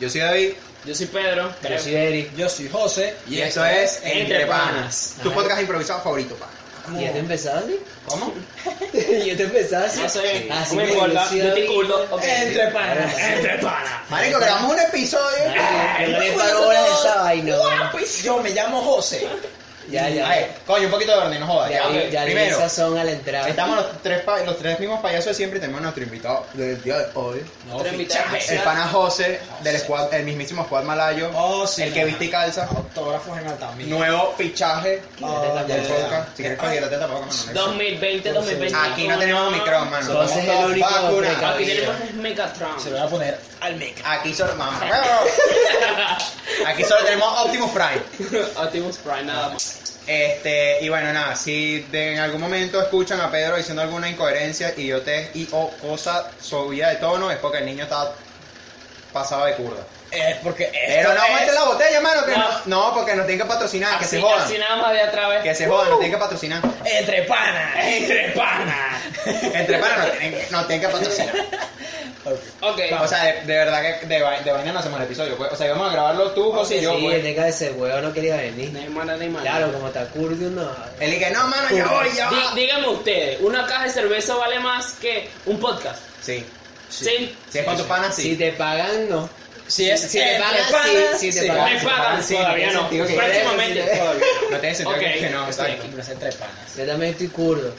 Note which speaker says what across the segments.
Speaker 1: Yo soy David
Speaker 2: Yo soy Pedro.
Speaker 3: Yo soy Eric.
Speaker 4: Yo soy José.
Speaker 1: y esto es
Speaker 2: Entre
Speaker 1: Entre
Speaker 2: Panas.
Speaker 1: Panas. Tu podcast improvisado favorito, pa.
Speaker 3: ¿Y ya te empezaste?
Speaker 1: ¿Cómo?
Speaker 3: ¿Y te empezaste?
Speaker 2: No sé,
Speaker 3: Así
Speaker 2: me
Speaker 3: que
Speaker 2: importa.
Speaker 3: yo
Speaker 2: te ok.
Speaker 4: Entre panas.
Speaker 2: Entre panas.
Speaker 1: Marico, grabamos un episodio.
Speaker 3: Weón.
Speaker 4: Yo me llamo José.
Speaker 3: Ya, ya.
Speaker 1: Ay, coño, un poquito de orden, no jodas.
Speaker 3: Ya,
Speaker 1: Ya,
Speaker 3: ya
Speaker 1: Primero,
Speaker 3: sazón a la entrada.
Speaker 1: estamos los tres, pa- los tres mismos payasos de siempre y tenemos a nuestro invitado del día de hoy.
Speaker 4: No,
Speaker 2: Otro invitado
Speaker 4: fichaje.
Speaker 1: El
Speaker 2: especial.
Speaker 1: pana José, del squad, el mismísimo squad malayo.
Speaker 4: Oh, sí.
Speaker 1: el que viste y calza.
Speaker 4: Autógrafos en Altamira.
Speaker 1: Nuevo fichaje
Speaker 4: Oh,
Speaker 3: Del
Speaker 4: ya,
Speaker 1: del
Speaker 4: ya, ya.
Speaker 1: podcast. Si quieres cualquier tampoco, mano. no hay
Speaker 2: 2020, 2021.
Speaker 1: Aquí no tenemos micrófono, mano.
Speaker 3: José es el único
Speaker 1: vacunados.
Speaker 2: Aquí tenemos el Megatron.
Speaker 4: Se lo voy a poner al make.
Speaker 1: Aquí solo, mamá. Aquí solo tenemos Optimus Prime.
Speaker 2: Optimus Prime, nada más.
Speaker 1: Este, y bueno, nada, si de- en algún momento escuchan a Pedro diciendo alguna incoherencia, idiotez y o cosa subida de tono, es porque el niño está pasado de curda.
Speaker 4: Es porque
Speaker 1: Pero no aguante la botella, mano, que no,
Speaker 2: No.
Speaker 1: porque nos tienen que patrocinar, que se jodan.
Speaker 2: así nada más de otra vez.
Speaker 1: Que se jodan, nos tienen que patrocinar.
Speaker 4: Entre panas.
Speaker 2: Entre panas.
Speaker 1: Entre panas nos tienen, nos tienen que patrocinar.
Speaker 2: Ok.
Speaker 1: O sea, de, de verdad que de, vai- de vaina no hacemos el episodio. pues. O sea, íbamos a grabarlo tú, José y yo.
Speaker 3: Sí,
Speaker 1: pues.
Speaker 3: el de ese huevo no quería venir.
Speaker 2: Neymar, Neymar.
Speaker 3: Claro, como está curdio, no.
Speaker 1: Él dije, no, mano, ya voy, ya
Speaker 2: Dí-
Speaker 1: va.
Speaker 2: díganme ustedes, ¿una caja de cerveza vale más que un podcast?
Speaker 1: Sí.
Speaker 2: Sí.
Speaker 1: Si es con tus panas,
Speaker 3: Si
Speaker 1: sí.
Speaker 3: te pagan, no.
Speaker 4: Si es
Speaker 3: Si te pagan,
Speaker 4: panas,
Speaker 3: sí, si te pagan.
Speaker 2: Me pagan,
Speaker 1: sí,
Speaker 2: todavía no. Próximamente, todavía no.
Speaker 1: No tiene sentido que no,
Speaker 2: estoy
Speaker 1: exacto.
Speaker 4: Pero es entre panas.
Speaker 3: Yo también estoy curdo.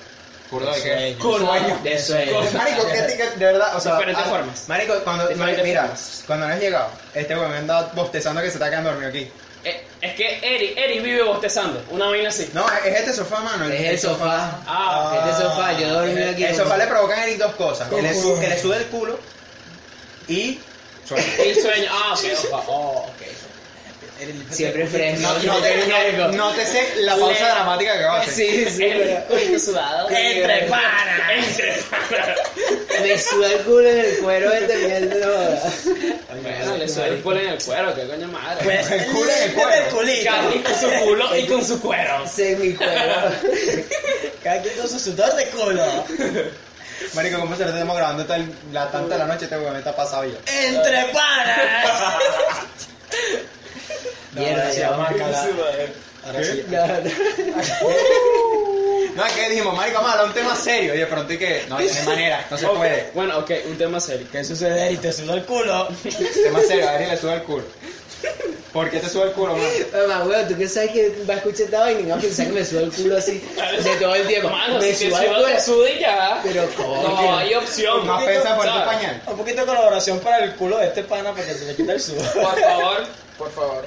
Speaker 1: Curdo de qué?
Speaker 4: Sueño.
Speaker 3: De sueño.
Speaker 1: Marico, ¿qué te- qué- de verdad, o sea,
Speaker 2: Diferentes
Speaker 1: ah,
Speaker 2: formas.
Speaker 1: Marico, cuando,
Speaker 2: Diferentes
Speaker 1: mira,
Speaker 2: formas.
Speaker 1: cuando no has llegado, este weón me anda bostezando que se está quedando dormido aquí.
Speaker 2: Eh, es que Eri, Eri vive bostezando, una vaina así.
Speaker 1: No, es este sofá, mano.
Speaker 3: Es el sofá.
Speaker 2: Ah,
Speaker 3: Este sofá, yo dormí aquí.
Speaker 1: El sofá le provoca a Eric dos cosas. Que le, que le sude el culo y
Speaker 2: y sueño. Ah, ok.
Speaker 4: Oh, ok. El-
Speaker 3: Siempre fresco.
Speaker 1: No, no, te, no, no te sé la pausa
Speaker 2: Le-
Speaker 1: dramática que va a hacer.
Speaker 3: Sí, sí.
Speaker 2: Eri, coño sudado.
Speaker 4: Entre panas.
Speaker 2: Entre panas.
Speaker 3: Me suda el culo en el cuero este mierda.
Speaker 2: Bueno, le sube el culo en el cuero, qué coño madre.
Speaker 4: Pues
Speaker 1: El culo en el cuero.
Speaker 4: el culito.
Speaker 2: Cada quien con su culo y con su cuero.
Speaker 3: Semi cuero.
Speaker 4: Cada quien con su sudor de culo.
Speaker 1: Marico, ¿cómo se lo estamos grabando hasta el- la tanta de la noche? Este weón está pasado ya.
Speaker 4: Entre panas. No,
Speaker 3: Mierda,
Speaker 4: ahora sí,
Speaker 3: ya
Speaker 4: vamos a calar. Ahora sí.
Speaker 3: No, no.
Speaker 1: No, es que dijimos, marico, vamos a hablar un tema serio. Y de pronto, ¿y qué? No, no hay manera, no se
Speaker 2: Ok,
Speaker 1: puede.
Speaker 2: Bueno, ok, un tema serio.
Speaker 4: ¿Qué sucede? Y te sudó el culo.
Speaker 1: Tema serio, a Ari le sube el culo. ¿Por qué te sube el culo, mano?
Speaker 3: Mamá, weón, ¿tú qué sabes que va a escuchar esta vaina y va a pensar que me suda el culo así de todo el tiempo?
Speaker 2: Mano,
Speaker 3: me
Speaker 2: si
Speaker 3: suda el culo.
Speaker 2: te suda y ya.
Speaker 3: Pero ¿cómo?
Speaker 2: No, hay opción.
Speaker 1: Más pesa por tu pañal.
Speaker 4: Un poquito de colaboración para el culo de este pana para que se le quite el sudor.
Speaker 2: Por favor, por favor.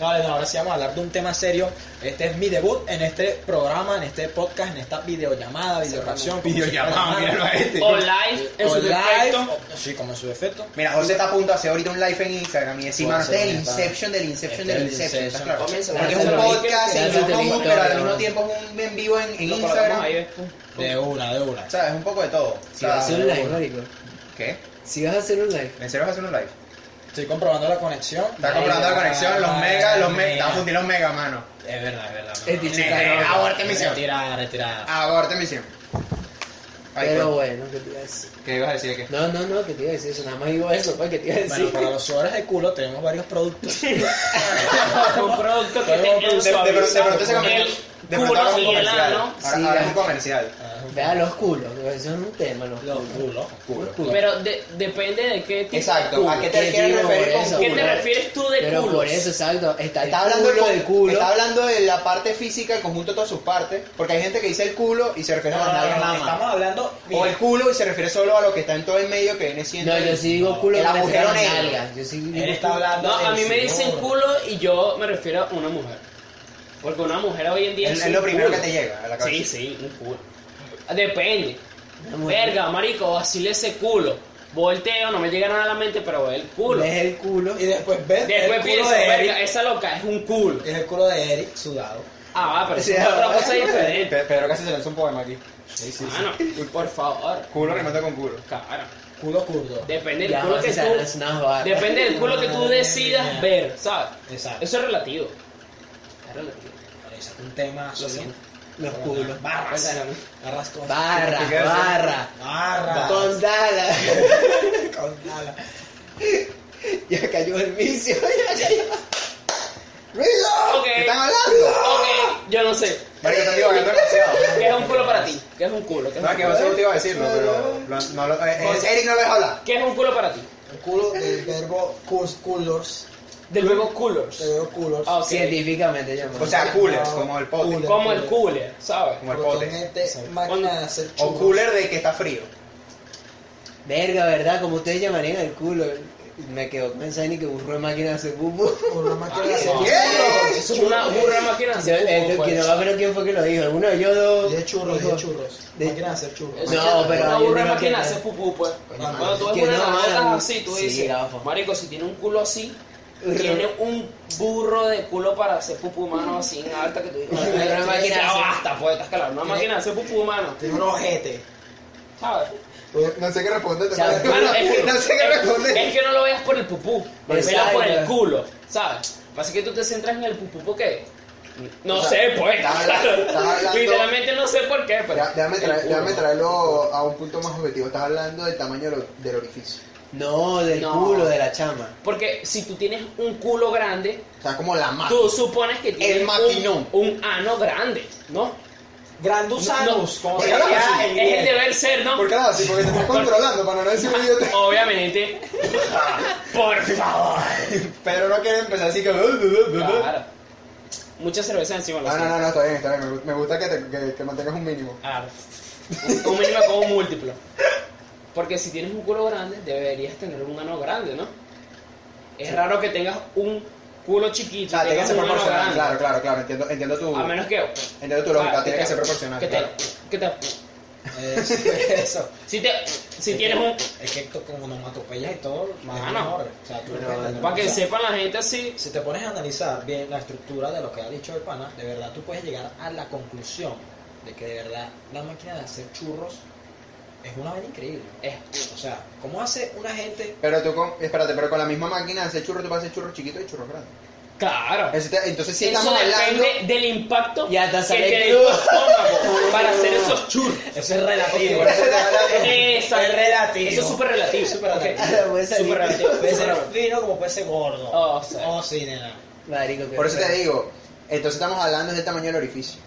Speaker 4: Vale, no, ahora sí vamos a hablar de un tema serio. Este es mi debut en este programa, en este podcast, en esta videollamada, videoreacción.
Speaker 1: Videollamada, míralo a este.
Speaker 2: O live en
Speaker 4: O
Speaker 2: su
Speaker 4: live,
Speaker 2: defecto.
Speaker 4: o- Sí, como en su defecto.
Speaker 1: Mira, José está a punto de hacer ahorita un live en Instagram y
Speaker 4: Puede
Speaker 1: mano, este
Speaker 4: está.
Speaker 1: Inception del Inception
Speaker 4: Este
Speaker 1: del Inception, ¿estás
Speaker 4: Inception.
Speaker 1: claro?
Speaker 2: Comienza,
Speaker 1: Porque es un podcast en
Speaker 3: historia,
Speaker 1: pero al mismo tiempo es un en vivo en, Instagram.
Speaker 4: De una, de una.
Speaker 1: O sea, es un poco de todo. O
Speaker 3: Si vas a hacer un live.
Speaker 1: ¿Qué?
Speaker 3: Si vas a hacer un live.
Speaker 1: ¿En serio vas a hacer un live?
Speaker 4: Estoy comprobando la conexión.
Speaker 1: Está comprando la conexión, los megas, los megas. Está fundir los megas, mano.
Speaker 4: Es verdad, es verdad.
Speaker 3: Es cabrón.
Speaker 1: aborte misión.
Speaker 4: Retirada, retirada.
Speaker 1: Aborte misión.
Speaker 3: Pero bueno, ¿qué te iba a decir?
Speaker 1: ¿Qué ibas a decir? ¿Qué?
Speaker 3: No, no, no, que te iba a decir eso. Nada más digo eso, pues, que te iba a decir.
Speaker 4: Bueno, para los sudores de culo tenemos varios productos.
Speaker 2: Un producto que
Speaker 4: Pero
Speaker 2: te
Speaker 4: de-
Speaker 1: pronto se convirtió.
Speaker 2: El
Speaker 1: De pronto
Speaker 2: culo
Speaker 1: ahora es un comercial. Ahora, es un comercial.
Speaker 3: Vea los culos, eso es un tema, los
Speaker 4: Los
Speaker 3: culos.
Speaker 4: culos.
Speaker 1: Culo.
Speaker 3: Los culos.
Speaker 2: Pero de- depende de qué tipo
Speaker 1: Exacto.
Speaker 2: de culo.
Speaker 1: ¿A qué te
Speaker 3: ¿Qué
Speaker 1: quieres referir con
Speaker 3: eso?
Speaker 1: culo?
Speaker 2: ¿Qué te refieres tú de
Speaker 3: Pero
Speaker 2: culos?
Speaker 3: por eso, exacto. Está
Speaker 1: Está hablando,
Speaker 3: culo
Speaker 1: del
Speaker 3: del culo.
Speaker 1: está hablando de la parte física, el conjunto de todas sus partes, porque hay gente que dice el culo y se refiere a las nalgas nada más.
Speaker 4: Estamos hablando.
Speaker 1: O el culo y se refiere solo a lo que está en todo el medio que viene siendo.
Speaker 3: No,
Speaker 1: el-
Speaker 3: yo sí digo culo
Speaker 1: el
Speaker 3: a
Speaker 1: agujero negro.
Speaker 3: Yo sí digo
Speaker 4: Él está hablando.
Speaker 2: No, a mí me dicen culo y yo me refiero a una mujer. Porque una mujer hoy en día
Speaker 1: Es,
Speaker 2: es,
Speaker 1: lo primero
Speaker 2: culo.
Speaker 1: que te llega a la cabeza.
Speaker 2: Sí, sí, un culo. Depende.
Speaker 3: Mujer.
Speaker 2: Verga, marico, vacile ese culo. Volteo, no me llega nada a la mente, pero el culo.
Speaker 3: Ves el culo.
Speaker 4: Y después ves
Speaker 2: Después
Speaker 4: el culo
Speaker 2: pienso,
Speaker 4: de
Speaker 2: verga,
Speaker 4: Eric.
Speaker 2: esa loca es un culo.
Speaker 4: Es el culo de Eric sudado.
Speaker 2: Ah, va, pero
Speaker 3: Sí,
Speaker 2: es otra
Speaker 3: ah.
Speaker 2: cosa diferente.
Speaker 1: Pe- Pedro casi se lanzó un poema aquí. Sí, sí,
Speaker 2: Mano, por favor.
Speaker 1: Culo rimando con culo.
Speaker 2: Cara.
Speaker 4: Culo kurdo.
Speaker 2: Depende del culo que
Speaker 3: sea,
Speaker 2: tú. Depende del culo que tú decidas ver, ¿sabes?
Speaker 4: Exacto.
Speaker 2: Eso es relativo. Es relativo.
Speaker 4: Es un tema.
Speaker 2: Lo siento.
Speaker 3: Los culos.
Speaker 4: Barras. Barras con.
Speaker 3: Barra, barra.
Speaker 4: Barras.
Speaker 3: Con dala.
Speaker 4: Con nada.
Speaker 3: Ya cayó el vicio. Ya cayó.
Speaker 2: Ok.
Speaker 1: ¿Qué están hablando?
Speaker 2: Ok, yo no sé.
Speaker 1: Marico, divagando demasiado.
Speaker 2: ¿Qué es un culo para ti? ¿Qué es un culo? ¿Qué es
Speaker 1: No,
Speaker 2: un
Speaker 1: que
Speaker 2: culo?
Speaker 1: José te iba a decirlo, pero lo- no lo, eh, eh, Eric no lo deja hablar.
Speaker 2: ¿Qué es un culo para ti?
Speaker 4: El culo del verbo cus- coolers.
Speaker 2: Del verbo coolers.
Speaker 4: Del verbo coolers.
Speaker 2: Ah.
Speaker 3: Científicamente llamado.
Speaker 1: O sea, coolers, como el pote.
Speaker 4: Cooler.
Speaker 2: Como el cooler, ¿sabes?
Speaker 1: Como el pote.
Speaker 4: gente, máquina de hacer
Speaker 1: O cooler de que está frío.
Speaker 3: Verga, ¿verdad? Como ustedes llamarían el culo. Me quedó pensando que burro de máquina hace pupu.
Speaker 4: Una máquina de hacer
Speaker 2: Ah,
Speaker 1: ¿Qué?
Speaker 2: Eso es una burra máquina.
Speaker 3: Yo, eh, que no acuerdo quién fue que lo dijo. Alguno de ellos dos.
Speaker 4: De churros, de churros.
Speaker 3: de-
Speaker 4: Máquina de hacer churros.
Speaker 3: No, pero
Speaker 2: una burra
Speaker 3: una
Speaker 2: máquina hace pupú, pues. Cuando tú ves una
Speaker 3: no,
Speaker 2: navaja
Speaker 3: mano.
Speaker 2: así, tú dices, marico, si tiene un culo así,
Speaker 3: Burro.
Speaker 2: Tiene un burro de culo para hacer pupú, mano, así en alta que tú dices,
Speaker 3: Una
Speaker 2: "Ay,
Speaker 3: máquina
Speaker 2: ya basta, pues, estás calado. Una máquina hace pupú, mano,
Speaker 4: Tiene un ojete.
Speaker 2: ¿sabes?
Speaker 1: No sé qué responder.
Speaker 2: es que,
Speaker 1: no sé qué
Speaker 2: es-
Speaker 1: responder.
Speaker 2: es que no lo veas por el pupú, lo veas por el culo, ¿sabes? Pasa que tú te centras en el pupú porque... No
Speaker 1: O sea,
Speaker 2: sé, pues.
Speaker 1: estás hablando- estás hablando-
Speaker 2: Literalmente no sé por qué, pero.
Speaker 1: Déjame, traer- déjame traerlo a un punto más objetivo. Estás hablando del tamaño del orificio.
Speaker 3: No, del
Speaker 2: No.
Speaker 3: culo de la chama.
Speaker 2: Porque si tú tienes un culo grande,
Speaker 1: O sea, como la masa.
Speaker 2: tú supones que tienes
Speaker 1: maquinón.
Speaker 2: un, un ano grande, ¿no?
Speaker 1: Sí,
Speaker 4: en
Speaker 2: Es el deber ser, ¿no?
Speaker 1: ¿Por qué nada? Sí, porque te estás controlando para no decir un idiota.
Speaker 2: Obviamente. Por favor.
Speaker 1: Pero no quiere empezar así que.
Speaker 2: Claro. Mucha cerveza encima.
Speaker 1: No, no, no, no, está bien, está bien. Me gu- Me gusta que, te, que, que mantengas un mínimo.
Speaker 2: Claro. Un mínimo como un múltiplo. Porque si tienes un culo grande, deberías tener un ano grande, ¿no? Es raro que tengas un culo chiquito
Speaker 1: tiene que
Speaker 2: tengas
Speaker 1: ser proporcional. Claro, claro, claro. Entiendo, entiendo tu,
Speaker 2: A menos que.
Speaker 1: entiendo tu lógica.
Speaker 2: claro,
Speaker 1: Tiene que
Speaker 2: te-
Speaker 1: ser proporcional.
Speaker 2: Que te,
Speaker 1: claro.
Speaker 2: que te,
Speaker 4: Eh, Eso.
Speaker 2: si te, si tienes un,
Speaker 4: Es que esto con onomatopeyas y todo, más
Speaker 2: Mano.
Speaker 4: mejor. O sea, tú ¿no?
Speaker 2: para que sepan la gente así,
Speaker 4: Si te pones a analizar bien la estructura de lo que ha dicho el pana, de verdad tú puedes llegar a la conclusión de que de verdad la máquina de hacer churros es una vaina increíble.
Speaker 2: es,
Speaker 4: O sea, ¿cómo hace una gente
Speaker 1: Pero tú con. Espérate, pero con la misma máquina de hacer churros, tú puedes hacer churros chiquitos y churros grandes.
Speaker 2: claro.
Speaker 1: Entonces, si
Speaker 2: Eso
Speaker 1: estamos hablando.
Speaker 2: depende del impacto
Speaker 3: Y hasta
Speaker 2: que para hacer esos churros.
Speaker 4: Eso es relativo.
Speaker 1: Eso.
Speaker 4: Es relativo.
Speaker 2: Eso es súper relativo.
Speaker 4: Súper
Speaker 2: ok.
Speaker 4: relativo.
Speaker 3: Puede salir.
Speaker 2: Súper relativo.
Speaker 4: Puede ser fino como puede ser gordo.
Speaker 2: Oh, sí.
Speaker 4: Oh, sí, nena.
Speaker 3: Marico,
Speaker 1: Por eso te digo. Entonces, estamos hablando del tamaño del orificio.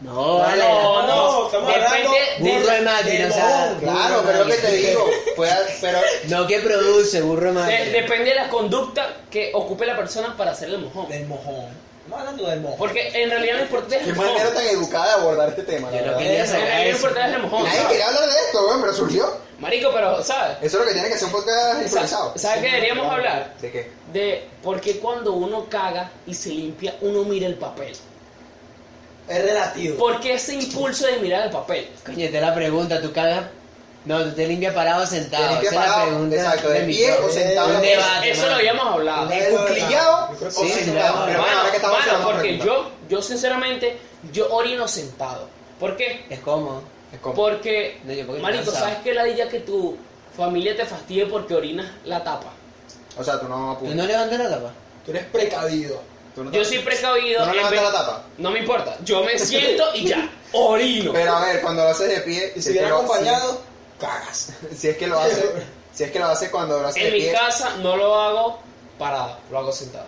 Speaker 3: No, vale.
Speaker 2: No, no,
Speaker 4: No, estamos hablando
Speaker 2: depende
Speaker 3: Burro de
Speaker 2: de,
Speaker 3: máquina, o sea.
Speaker 4: mojón.
Speaker 1: Claro, pero es lo que te digo. Puede, pero.
Speaker 3: No que produce, burro de máquina.
Speaker 2: de- depende de la conducta que ocupe la persona para hacer el mojón.
Speaker 4: Del mojón. Estamos hablando del mojón.
Speaker 2: Porque en realidad lo importante es
Speaker 1: Qué
Speaker 2: el mojón.
Speaker 1: manera tan educada de abordar este tema. la
Speaker 3: Yo no
Speaker 1: verdad.
Speaker 3: quería
Speaker 2: En
Speaker 3: sacar
Speaker 2: realidad lo
Speaker 3: eso.
Speaker 2: importante es el mojón.
Speaker 1: Nadie
Speaker 2: ¿sabes?
Speaker 1: quería hablar de esto, weón, pero surgió.
Speaker 2: Marico, pero, ¿sabes?
Speaker 1: Eso es lo que tiene que ser un podcast improvisado.
Speaker 2: ¿Sabes qué deberíamos hablar?
Speaker 1: ¿De qué?
Speaker 2: De por qué cuando uno caga y se limpia, uno mira el papel.
Speaker 4: Es relativo.
Speaker 2: ¿Por qué ese impulso de mirar el papel?
Speaker 3: Coño, te la pregunta, tú cagas. No, tú te limpias parado o sentado.
Speaker 1: Te limpia
Speaker 3: Esa es la
Speaker 1: parado,
Speaker 3: pregunta.
Speaker 1: exacto, de pie o sentado.
Speaker 3: Un
Speaker 1: la
Speaker 3: debate.
Speaker 2: Eso
Speaker 3: mano.
Speaker 2: lo habíamos hablado.
Speaker 1: ¿Encuclillado
Speaker 4: Yo creo que
Speaker 1: o
Speaker 3: sí,
Speaker 1: sentado?
Speaker 3: sí,
Speaker 1: Pero bueno,
Speaker 2: Mano,
Speaker 1: ahora que estamos
Speaker 2: mano, porque yo, yo sinceramente, yo orino sentado. ¿Por qué?
Speaker 3: Es cómodo.
Speaker 1: Es como-
Speaker 2: Porque,
Speaker 3: No, cansado.
Speaker 2: ¿sabes qué ladilla que tu familia te fastidie porque orinas la tapa?
Speaker 1: O sea, tú no
Speaker 3: ¿Tú
Speaker 1: apuntas.
Speaker 3: no levantas la tapa?
Speaker 4: Tú eres precavido.
Speaker 1: No
Speaker 2: Yo soy precavido.
Speaker 1: ¿Tú no
Speaker 2: en
Speaker 1: levantas
Speaker 2: vez-
Speaker 1: la tapa?
Speaker 2: No me importa. Yo me siento y ya, orino.
Speaker 1: Pero a ver, cuando lo haces de pie.
Speaker 4: Y si
Speaker 1: que
Speaker 4: viene
Speaker 1: lo-
Speaker 4: acompañado, cagas.
Speaker 1: Si, es que lo haces. Si es que lo haces cuando lo haces
Speaker 2: En
Speaker 1: de
Speaker 2: mi
Speaker 1: pie.
Speaker 2: casa no lo hago parado, lo hago sentado.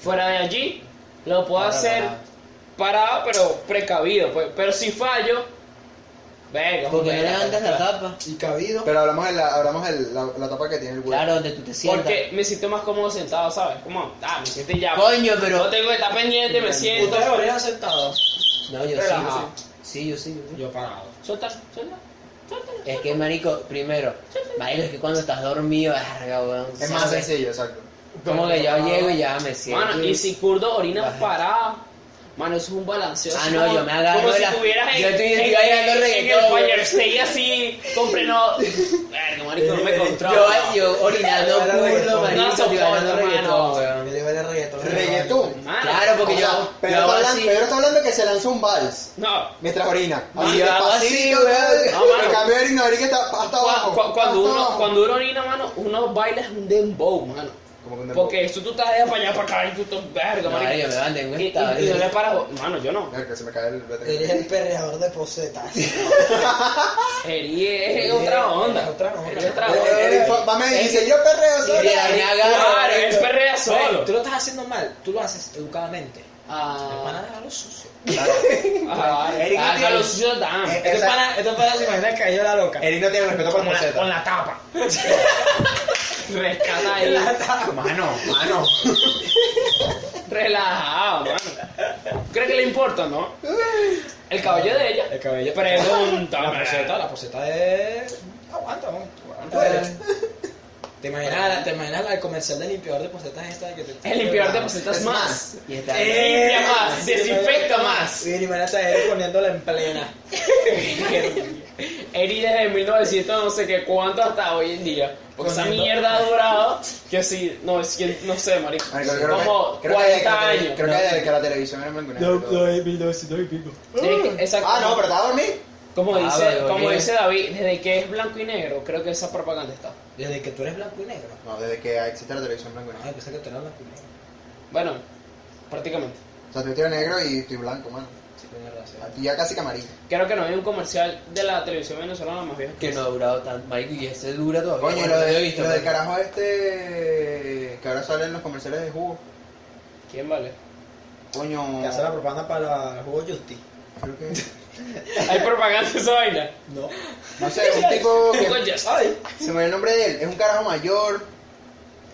Speaker 2: Fuera de allí, lo puedo
Speaker 3: Parado,
Speaker 2: hacer parado, pero precavido. Pues. Pero si fallo, venga,
Speaker 3: Porque no levantas la tapa.
Speaker 4: Y cabido.
Speaker 1: Pero hablamos de la, hablamos de la, la tapa que tiene el huevo.
Speaker 3: Claro, donde tú te sientas.
Speaker 2: Porque me siento más cómodo sentado, ¿sabes? Como, ah, me siento ya.
Speaker 3: Coño, pero.
Speaker 2: No tengo que estar pendiente, me siento.
Speaker 4: ¿Ustedes orinan sentados?
Speaker 3: No, yo sí,
Speaker 2: Relajado.
Speaker 3: yo sí. Sí, yo sí. yo sí.
Speaker 4: Yo parado.
Speaker 2: Suelta, suelta.
Speaker 3: Es que, marico, primero, marico, es que cuando estás dormido, verga, weón.
Speaker 1: Es más sencillo, exacto.
Speaker 3: Como que yo llego y ya me siento.
Speaker 2: Mano, y si Kurdo orina parado, mano, eso es un balanceo.
Speaker 3: Ah, no,
Speaker 2: como-
Speaker 3: yo me agarro
Speaker 2: Como si
Speaker 3: la-
Speaker 2: estuvieras en,
Speaker 3: yo estoy-
Speaker 2: en,
Speaker 3: estoy bailando
Speaker 2: en- en
Speaker 3: reggaetón,
Speaker 2: el
Speaker 3: güey.
Speaker 2: Fire State así, compré no. Verga, marico, no me controlo.
Speaker 3: Yo, yo orinando
Speaker 4: reggaetón.
Speaker 3: marico,
Speaker 2: No
Speaker 3: estoy bailando reggaetón, weón.
Speaker 4: Me lleva el reggaetón.
Speaker 1: Reggaetón.
Speaker 2: Mano,
Speaker 3: Claro, porque
Speaker 1: O
Speaker 3: yo,
Speaker 1: sea,
Speaker 3: yo
Speaker 1: Pedro,
Speaker 3: hago
Speaker 1: está hablando. Pedro está hablando que se lanzó un vals
Speaker 2: No.
Speaker 1: mientras orina. Así
Speaker 3: yo hago así, weón.
Speaker 2: No.
Speaker 1: En cambio, no, Eric está hasta abajo.
Speaker 2: cu- cuando, uno,
Speaker 1: abajo.
Speaker 2: cuando uno orina, mano, uno baila es un dembow, mano.
Speaker 1: Como.
Speaker 2: Porque esto tú estás de para allá, para acá, y tú estás verga, marico.
Speaker 3: yo me mandé en
Speaker 2: Y, y- no le paras. Mano, yo no.
Speaker 1: Mira, que se me cae el
Speaker 4: Eres el perreador de posetas.
Speaker 2: Eri es otra onda.
Speaker 4: es otra onda.
Speaker 2: Eri es otra
Speaker 1: Eh,
Speaker 2: onda.
Speaker 1: eh, eh, Va me dice, yo perreo solo.
Speaker 3: Y de ahí agarro.
Speaker 2: Claro, él perrea
Speaker 4: Güey,
Speaker 2: solo.
Speaker 4: Tú lo estás haciendo mal, tú lo haces educadamente.
Speaker 2: Ah,
Speaker 4: deja lo sucio.
Speaker 2: ah,
Speaker 1: Eric no tiene-. Eh,
Speaker 4: Este
Speaker 1: Esa-
Speaker 4: pana, este pana se imagina que cayó la loca.
Speaker 1: Eric no tiene respeto por
Speaker 4: Con la, con la tapa.
Speaker 2: Rescata ahí.
Speaker 4: La tapa.
Speaker 1: Mano, mano.
Speaker 2: Relajado, mano. ¿Crees que le importa, no? El cabello de ella.
Speaker 4: El cabello.
Speaker 2: Pregúntame.
Speaker 4: La poseta, la poseta es. Aguanta, ¿no? Duele. ¿Te imaginas, ¿Te imaginas la- el comercial del limpiador de posetas esta que te
Speaker 2: El limpiador de posetas más.
Speaker 1: más.
Speaker 3: Y está.
Speaker 2: Eh. Limpia más, desinfecta más.
Speaker 4: Y imagínate a él poniéndola en plena.
Speaker 2: Eri desde 1900 no sé qué cuánto hasta hoy en día. Porque esa mierda ha durado que sí, no, es que, no sé, marico.
Speaker 1: Marico, creo
Speaker 2: como
Speaker 1: que, creo que desde que
Speaker 2: 40
Speaker 1: la tele-
Speaker 2: años.
Speaker 1: Creo que desde que la televisión era en blanco negro. todo.
Speaker 4: es 1900 y pico.
Speaker 1: Ah, no, pero estaba a dormir.
Speaker 2: Como
Speaker 3: Ah,
Speaker 2: dice, como dice David, desde que es blanco y negro, creo que esa propaganda está.
Speaker 4: Desde que tú eres blanco y negro.
Speaker 1: No, desde que existe la televisión blanco y
Speaker 4: Ah,
Speaker 1: negro.
Speaker 4: pensé que tú eras blanco y negro.
Speaker 2: Bueno, prácticamente.
Speaker 1: O sea, tú estoy negro y estoy blanco, mano.
Speaker 4: Sí, tienes razón.
Speaker 1: Aquí ya casi que amarillo.
Speaker 2: Creo que no hay un comercial de la televisión venezolana más viejo
Speaker 3: Que no ha durado tanto. Marico, y ese dura todavía.
Speaker 1: Coño, lo, de,
Speaker 3: visto,
Speaker 1: lo del carajo este que ahora sale en los comerciales de jugo.
Speaker 2: ¿Quién vale?
Speaker 1: Coño.
Speaker 4: Que hace la propaganda para el juego Justi.
Speaker 1: Creo que.
Speaker 2: ¿Hay propaganda de esa vaina?
Speaker 4: No.
Speaker 1: No sé, un tipo que.
Speaker 4: Ay.
Speaker 1: Se me ve el nombre de él. Es un carajo mayor.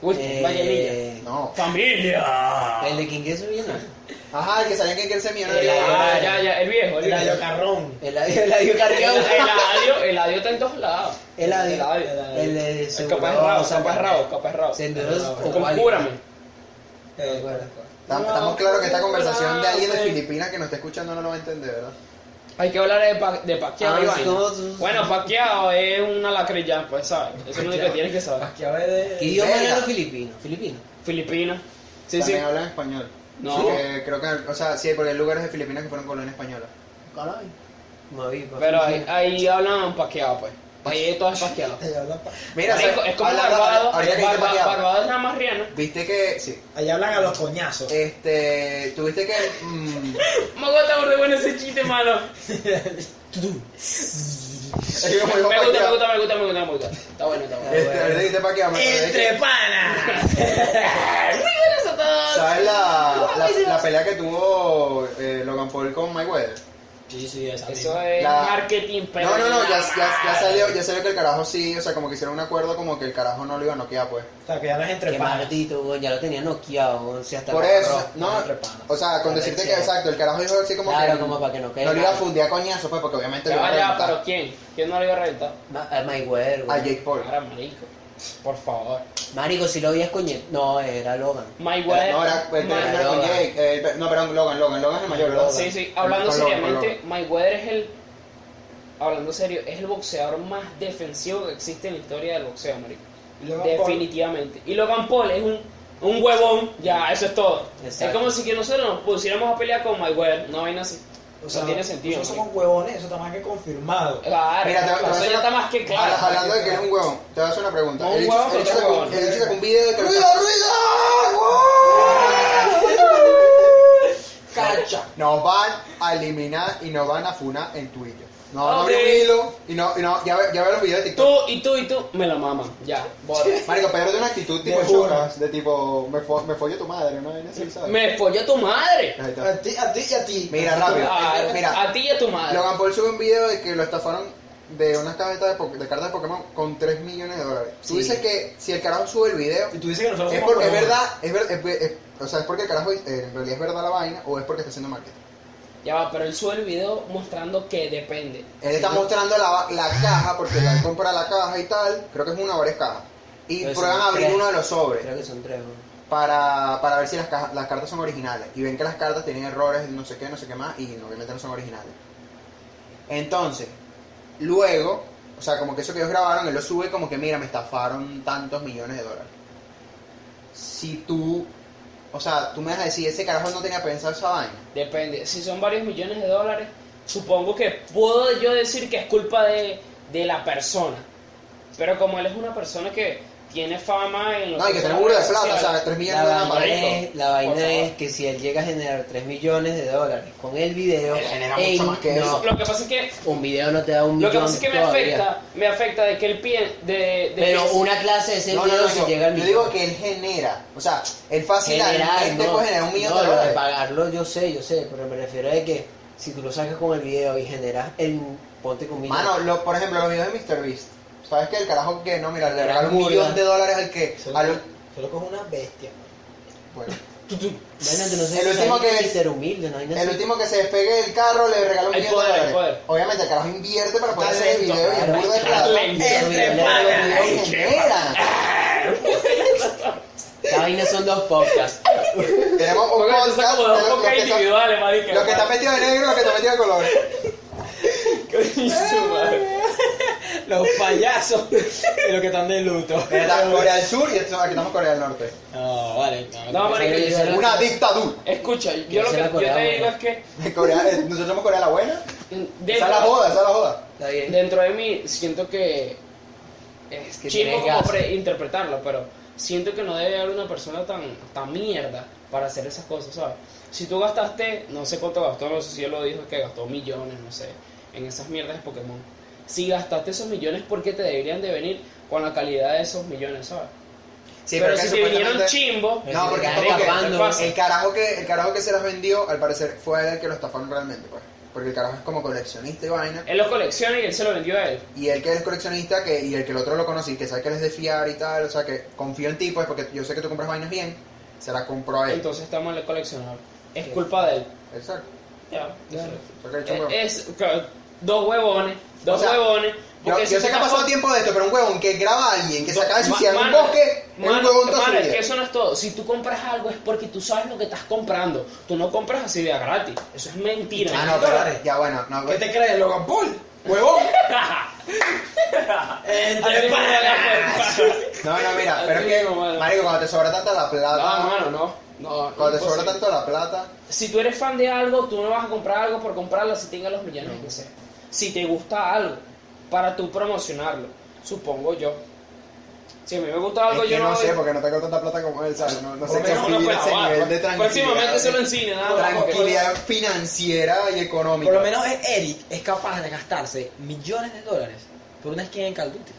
Speaker 2: Uy,
Speaker 3: Eh.
Speaker 1: No.
Speaker 2: ¡Familia!
Speaker 3: El de quién eso viene.
Speaker 1: Ajá, el que sabían que quiere ser millonario.
Speaker 3: El-
Speaker 2: Ah, ya, ya, el viejo, el
Speaker 4: El
Speaker 2: viejo.
Speaker 4: adio carrón.
Speaker 3: El adio, el adio
Speaker 2: El. Eladio, Eladio está en todos lados.
Speaker 3: El adio. El de
Speaker 2: Capaz es
Speaker 3: seguro.
Speaker 2: rabo, capaz es rabo, capaz es rabo.
Speaker 3: Senderos
Speaker 4: O
Speaker 2: cúrame.
Speaker 1: Estamos claros que esta conversación de alguien de Filipinas que nos está escuchando no lo va a entender, ¿verdad?
Speaker 2: Hay que hablar de, pa de Pacquiao
Speaker 3: Ah, es
Speaker 2: Bueno, Pacquiao es una lacrilla, pues, ¿sabes? Eso es lo que tienes que saber.
Speaker 4: Pacquiao es de.
Speaker 3: ¿Qué idioma eran los filipinos? ¿Filipinos?
Speaker 2: Filipina. Sí, sí.
Speaker 1: También hablan español.
Speaker 2: No.
Speaker 1: Porque creo que, o sea, sí, porque hay lugares de Filipinas que fueron colonia española.
Speaker 3: Caray.
Speaker 2: Pero ahí hablan Pacquiao, pues. Ahí todo es Pacquiao.
Speaker 4: Allá hablan, pa-
Speaker 1: Mira,
Speaker 2: Marico,
Speaker 1: ¿sabes?
Speaker 2: es como
Speaker 1: Hablando-
Speaker 2: Barbados.
Speaker 1: ahorita que dijiste
Speaker 2: Barba-
Speaker 1: Pacquiao,
Speaker 2: Barbados es nada más riano.
Speaker 1: Viste que, sí,
Speaker 4: allá hablan a los coñazos.
Speaker 1: este, tuviste que, mm,
Speaker 2: Me gusta muy bueno ese chiste, mano. Me gusta, me gusta, me gusta, me gusta, me gusta. Está bueno, está bueno.
Speaker 1: este, ahorita dijiste Pacquiao, me acordé
Speaker 4: ¡Entre
Speaker 1: que-
Speaker 4: panas!
Speaker 2: Eso todo.
Speaker 1: ¿Sabes la, la, la pelea que tuvo eh, Logan Paul con Mayweather?
Speaker 4: Sí, sí, esa
Speaker 2: Eso
Speaker 4: misma.
Speaker 2: es
Speaker 1: La-
Speaker 2: marketing, pero.
Speaker 1: No, no, no, ya, ya, ya salió, ya salió que el carajo sí, o sea, como que hicieron un acuerdo como que el carajo no lo iba a noquear, pues.
Speaker 4: O sea, que ya no es entre
Speaker 3: Qué
Speaker 4: panas.
Speaker 3: maldito, güey, ya lo tenía noqueado, o sea, hasta
Speaker 1: Por
Speaker 3: lo
Speaker 1: eso,
Speaker 3: agarró.
Speaker 1: no,
Speaker 4: entre panas.
Speaker 1: o sea, con decirte que, exacto, el carajo dijo así como
Speaker 3: Claro,
Speaker 1: que
Speaker 3: como para que no caiga.
Speaker 1: no le iba a fundir a coñazo, pues, porque obviamente
Speaker 2: Ya
Speaker 1: lo iba
Speaker 2: va,
Speaker 1: a
Speaker 2: ya,
Speaker 1: reventar
Speaker 2: pero ¿quién? ¿Quién no lo iba a reventar?
Speaker 3: Ma- A Mayweather,
Speaker 1: a. Jake Paul.
Speaker 2: Ahora, marico. Por favor.
Speaker 3: Marico, si lo veías coñet. No, era Logan.
Speaker 2: Mayweather.
Speaker 1: No, era, el
Speaker 2: May-
Speaker 1: era con
Speaker 3: Logan.
Speaker 1: Jake, eh, no, perdón, Logan, Logan, Logan es el mayor, ¿verdad?
Speaker 2: Sí, sí, hablando
Speaker 1: Con Logan,
Speaker 2: seriamente,
Speaker 1: con
Speaker 2: Mayweather es el. Hablando serio, es el boxeador más defensivo que existe en la historia del boxeo, marico.
Speaker 4: Y Logan Paul-
Speaker 2: Definitivamente. Y Logan Paul es un, un huevón, ya, eso es todo.
Speaker 3: Exacto.
Speaker 2: Es como si que nosotros nos pusiéramos a pelear con Mayweather, una vaina así.
Speaker 4: O sea,
Speaker 2: no tiene sentido.
Speaker 4: Nosotros somos huevones, eso está más que confirmado.
Speaker 2: Claro,
Speaker 1: Mira, te,
Speaker 2: eso ya
Speaker 1: una-
Speaker 2: está más que claro.
Speaker 1: Habla- Hablando de que eres un huevón, te voy a hacer una pregunta.
Speaker 2: Un huevón,
Speaker 1: el sacó- sacó un video de que...
Speaker 4: ¡Ruido, ¡Cacha!
Speaker 1: Nos van a eliminar y nos van a funar en Twitter.
Speaker 2: Ok.
Speaker 1: abrir un hilo y no, y no, ya, ve, ya ve los videos de TikTok.
Speaker 2: Tú y tú y tú me la maman. Ya, bora.
Speaker 1: Marico, Pedro tiene una actitud tipo
Speaker 4: De
Speaker 1: chocas, de tipo, me, fo me follo tu madre, ¿no? Vaina así, ¿sabes?
Speaker 2: Me folló tu madre.
Speaker 1: Ahí está.
Speaker 4: A ti, a ti y a ti.
Speaker 1: Mira, rápido.
Speaker 2: A,
Speaker 1: Mira.
Speaker 2: a ti y a tu madre.
Speaker 1: Logan Paul sube un video de que lo estafaron de unas tarjetas de, po- de cartas de Pokémon con 3 millones de dólares. Tú
Speaker 3: Sí.
Speaker 1: dices que si el carajo sube el video,
Speaker 4: Y tú dices que nosotros
Speaker 1: es
Speaker 4: somos
Speaker 1: porque es
Speaker 4: huevones.
Speaker 1: verdad, es ver- es- es- o sea, es porque el carajo eh, en realidad es verdad la vaina o es porque está haciendo marketing.
Speaker 2: Ya va, pero él sube el video mostrando que depende.
Speaker 1: Él está mostrando la, la caja porque él compra la caja y tal, creo que es una o varias cajas. Y prueban
Speaker 3: son
Speaker 1: a abrir
Speaker 3: tres.
Speaker 1: uno de los sobres
Speaker 3: Creo que son tres, güey.
Speaker 1: para, para ver si las, cajas- las cartas son originales. Y ven que las cartas tienen errores, no sé qué, no sé qué más, y obviamente no son originales. Entonces, luego, o sea, como que eso que ellos grabaron, él lo sube como que, mira, me estafaron tantos millones de dólares. Si tú, o sea, tú me vas a decir, ese carajo no tenía pensado esa vaina.
Speaker 2: Depende. Si son varios millones de dólares, supongo que puedo yo decir que es culpa de, de la persona. Pero como él es una persona que tiene fama en los
Speaker 1: No, y que tiene burro de plata, o sea, 3 millones
Speaker 3: La
Speaker 1: de dólares.
Speaker 3: vaina, es, la vaina
Speaker 2: favor.
Speaker 3: es que si él llega a generar 3 millones de dólares con el video,
Speaker 1: Él genera
Speaker 3: ey,
Speaker 1: mucho más que
Speaker 3: no,
Speaker 1: eso.
Speaker 2: Lo que pasa es que
Speaker 3: un video no te da un
Speaker 2: lo
Speaker 3: millón
Speaker 2: que pasa es que me
Speaker 3: todavía.
Speaker 2: afecta, me afecta de que el pie de, de
Speaker 3: Pero
Speaker 2: que-
Speaker 3: una clase de ese
Speaker 1: No, no,
Speaker 3: video
Speaker 1: no,
Speaker 3: si
Speaker 1: yo,
Speaker 3: llega al
Speaker 1: yo
Speaker 3: millón.
Speaker 1: digo que él genera. O sea, él fácil
Speaker 3: Generar,
Speaker 1: gente
Speaker 3: no,
Speaker 1: puede generar un millón
Speaker 3: no,
Speaker 1: de
Speaker 3: lo de
Speaker 1: dólares.
Speaker 3: pagarlo yo sé, yo sé, pero me refiero a que si tú lo sacas con el video y generas el ponte con.
Speaker 1: Mano, lo- por ejemplo, los videos de MrBeast. ¿Sabes que el carajo que no, mira, le
Speaker 3: Gran
Speaker 1: regala un millón de dólares al que.
Speaker 4: Se
Speaker 1: a
Speaker 4: lo,
Speaker 1: lo-
Speaker 4: se lo coge una bestia.
Speaker 1: bueno,
Speaker 3: Bueno, tú no sé
Speaker 1: el último que-
Speaker 3: ser humilde, no hay nada
Speaker 1: el
Speaker 3: así.
Speaker 1: último que se despegue del carro le regala un millón de
Speaker 2: hay
Speaker 1: dólares.
Speaker 2: poder.
Speaker 1: Obviamente el carajo invierte para poder hacer el video y es
Speaker 3: claro,
Speaker 1: burda de plata.
Speaker 4: Entre.
Speaker 3: La vaina son dos podcasts.
Speaker 1: Tenemos un
Speaker 2: Porque
Speaker 1: podcast.
Speaker 2: como dos podcasts
Speaker 1: que está-
Speaker 2: individuales, marica.
Speaker 1: Lo que está metido de negro y lo que está metido de color.
Speaker 2: Su madre.
Speaker 4: Los payasos y los que están de luto.
Speaker 1: Está Corea del Sur y esto- aquí estamos Corea del Norte.
Speaker 4: No, vale.
Speaker 2: No,
Speaker 3: yo
Speaker 2: yo-
Speaker 3: sé-
Speaker 1: Una dictadura.
Speaker 2: Escucha, yo lo que yo te digo es que
Speaker 1: Corea- eh, nosotros somos Corea la buena. Esa
Speaker 2: dentro,
Speaker 1: es la joda, esa es la joda.
Speaker 3: Está bien.
Speaker 2: dentro de mí siento que es
Speaker 3: que tiene
Speaker 2: como
Speaker 3: gas.
Speaker 2: pre- interpretarlo, pero siento que no debe haber una persona tan, tan mierda para hacer esas cosas, ¿sabes? Si tú gastaste, no sé cuánto gastó, no sé si él lo dijo, que gastó millones, no sé, en esas mierdas de Pokémon. Si gastaste esos millones, ¿por qué te deberían de venir con la calidad de esos millones, ¿sabes?
Speaker 1: Sí,
Speaker 2: pero
Speaker 1: que
Speaker 2: si te vinieron chimbo,
Speaker 1: No,
Speaker 3: si
Speaker 1: porque,
Speaker 2: pasa?
Speaker 1: el, carajo que, el carajo que se las vendió, al parecer, fue él el que lo estafaron realmente, pues. Porque el carajo es como coleccionista y vaina.
Speaker 2: él lo colecciona y él se lo vendió a él.
Speaker 1: Y él que es coleccionista que, y el que el otro lo conoce y que sabe que él es de fiar y tal, o sea, que confío en ti, pues, porque yo sé que tú compras vainas bien, se la compró a él.
Speaker 2: Entonces está mal el coleccionador. Es culpa de él.
Speaker 1: Exacto.
Speaker 2: Ya,
Speaker 1: que el chumbo-
Speaker 2: Es, dos huevones, dos
Speaker 1: O sea,
Speaker 2: huevones.
Speaker 1: Yo, sé que ha pasado
Speaker 2: con-
Speaker 1: tiempo de esto, pero un huevón que graba a alguien que se acaba de suicidar en un
Speaker 2: mano,
Speaker 1: bosque es un
Speaker 2: mano,
Speaker 1: huevón
Speaker 2: mano, es que eso no es todo. Si tú compras algo es porque tú sabes lo que estás comprando. Tú no compras así de gratis. Eso es mentira.
Speaker 1: Ah, no, pero
Speaker 4: dólares.
Speaker 1: ya bueno, no,
Speaker 4: ¿Qué te crees, Logan Paul? ¡Huevón! Entre
Speaker 1: no, no, mira, pero es que,
Speaker 2: mano.
Speaker 1: marico, cuando te sobra tanta la plata,
Speaker 2: No, mano, no. no
Speaker 1: cuando te sobra tanto la plata,
Speaker 2: Si tú eres fan de algo, tú no vas a comprar algo por comprarlo si tenga los millones que sea. Si te gusta algo, para tú promocionarlo, supongo yo. Si a mí me gusta algo,
Speaker 1: es que
Speaker 2: yo
Speaker 1: no,
Speaker 2: no
Speaker 1: sé, porque no tengo tanta plata como él, ¿sabes? No, no sé qué
Speaker 2: no puedo
Speaker 1: ese nivel de tranquilidad.
Speaker 2: Próximamente se lo enseño, nada
Speaker 1: Tranquilidad financiera y económica.
Speaker 4: Por lo menos Eric es capaz de gastarse millones de dólares por una skin en Call Duty.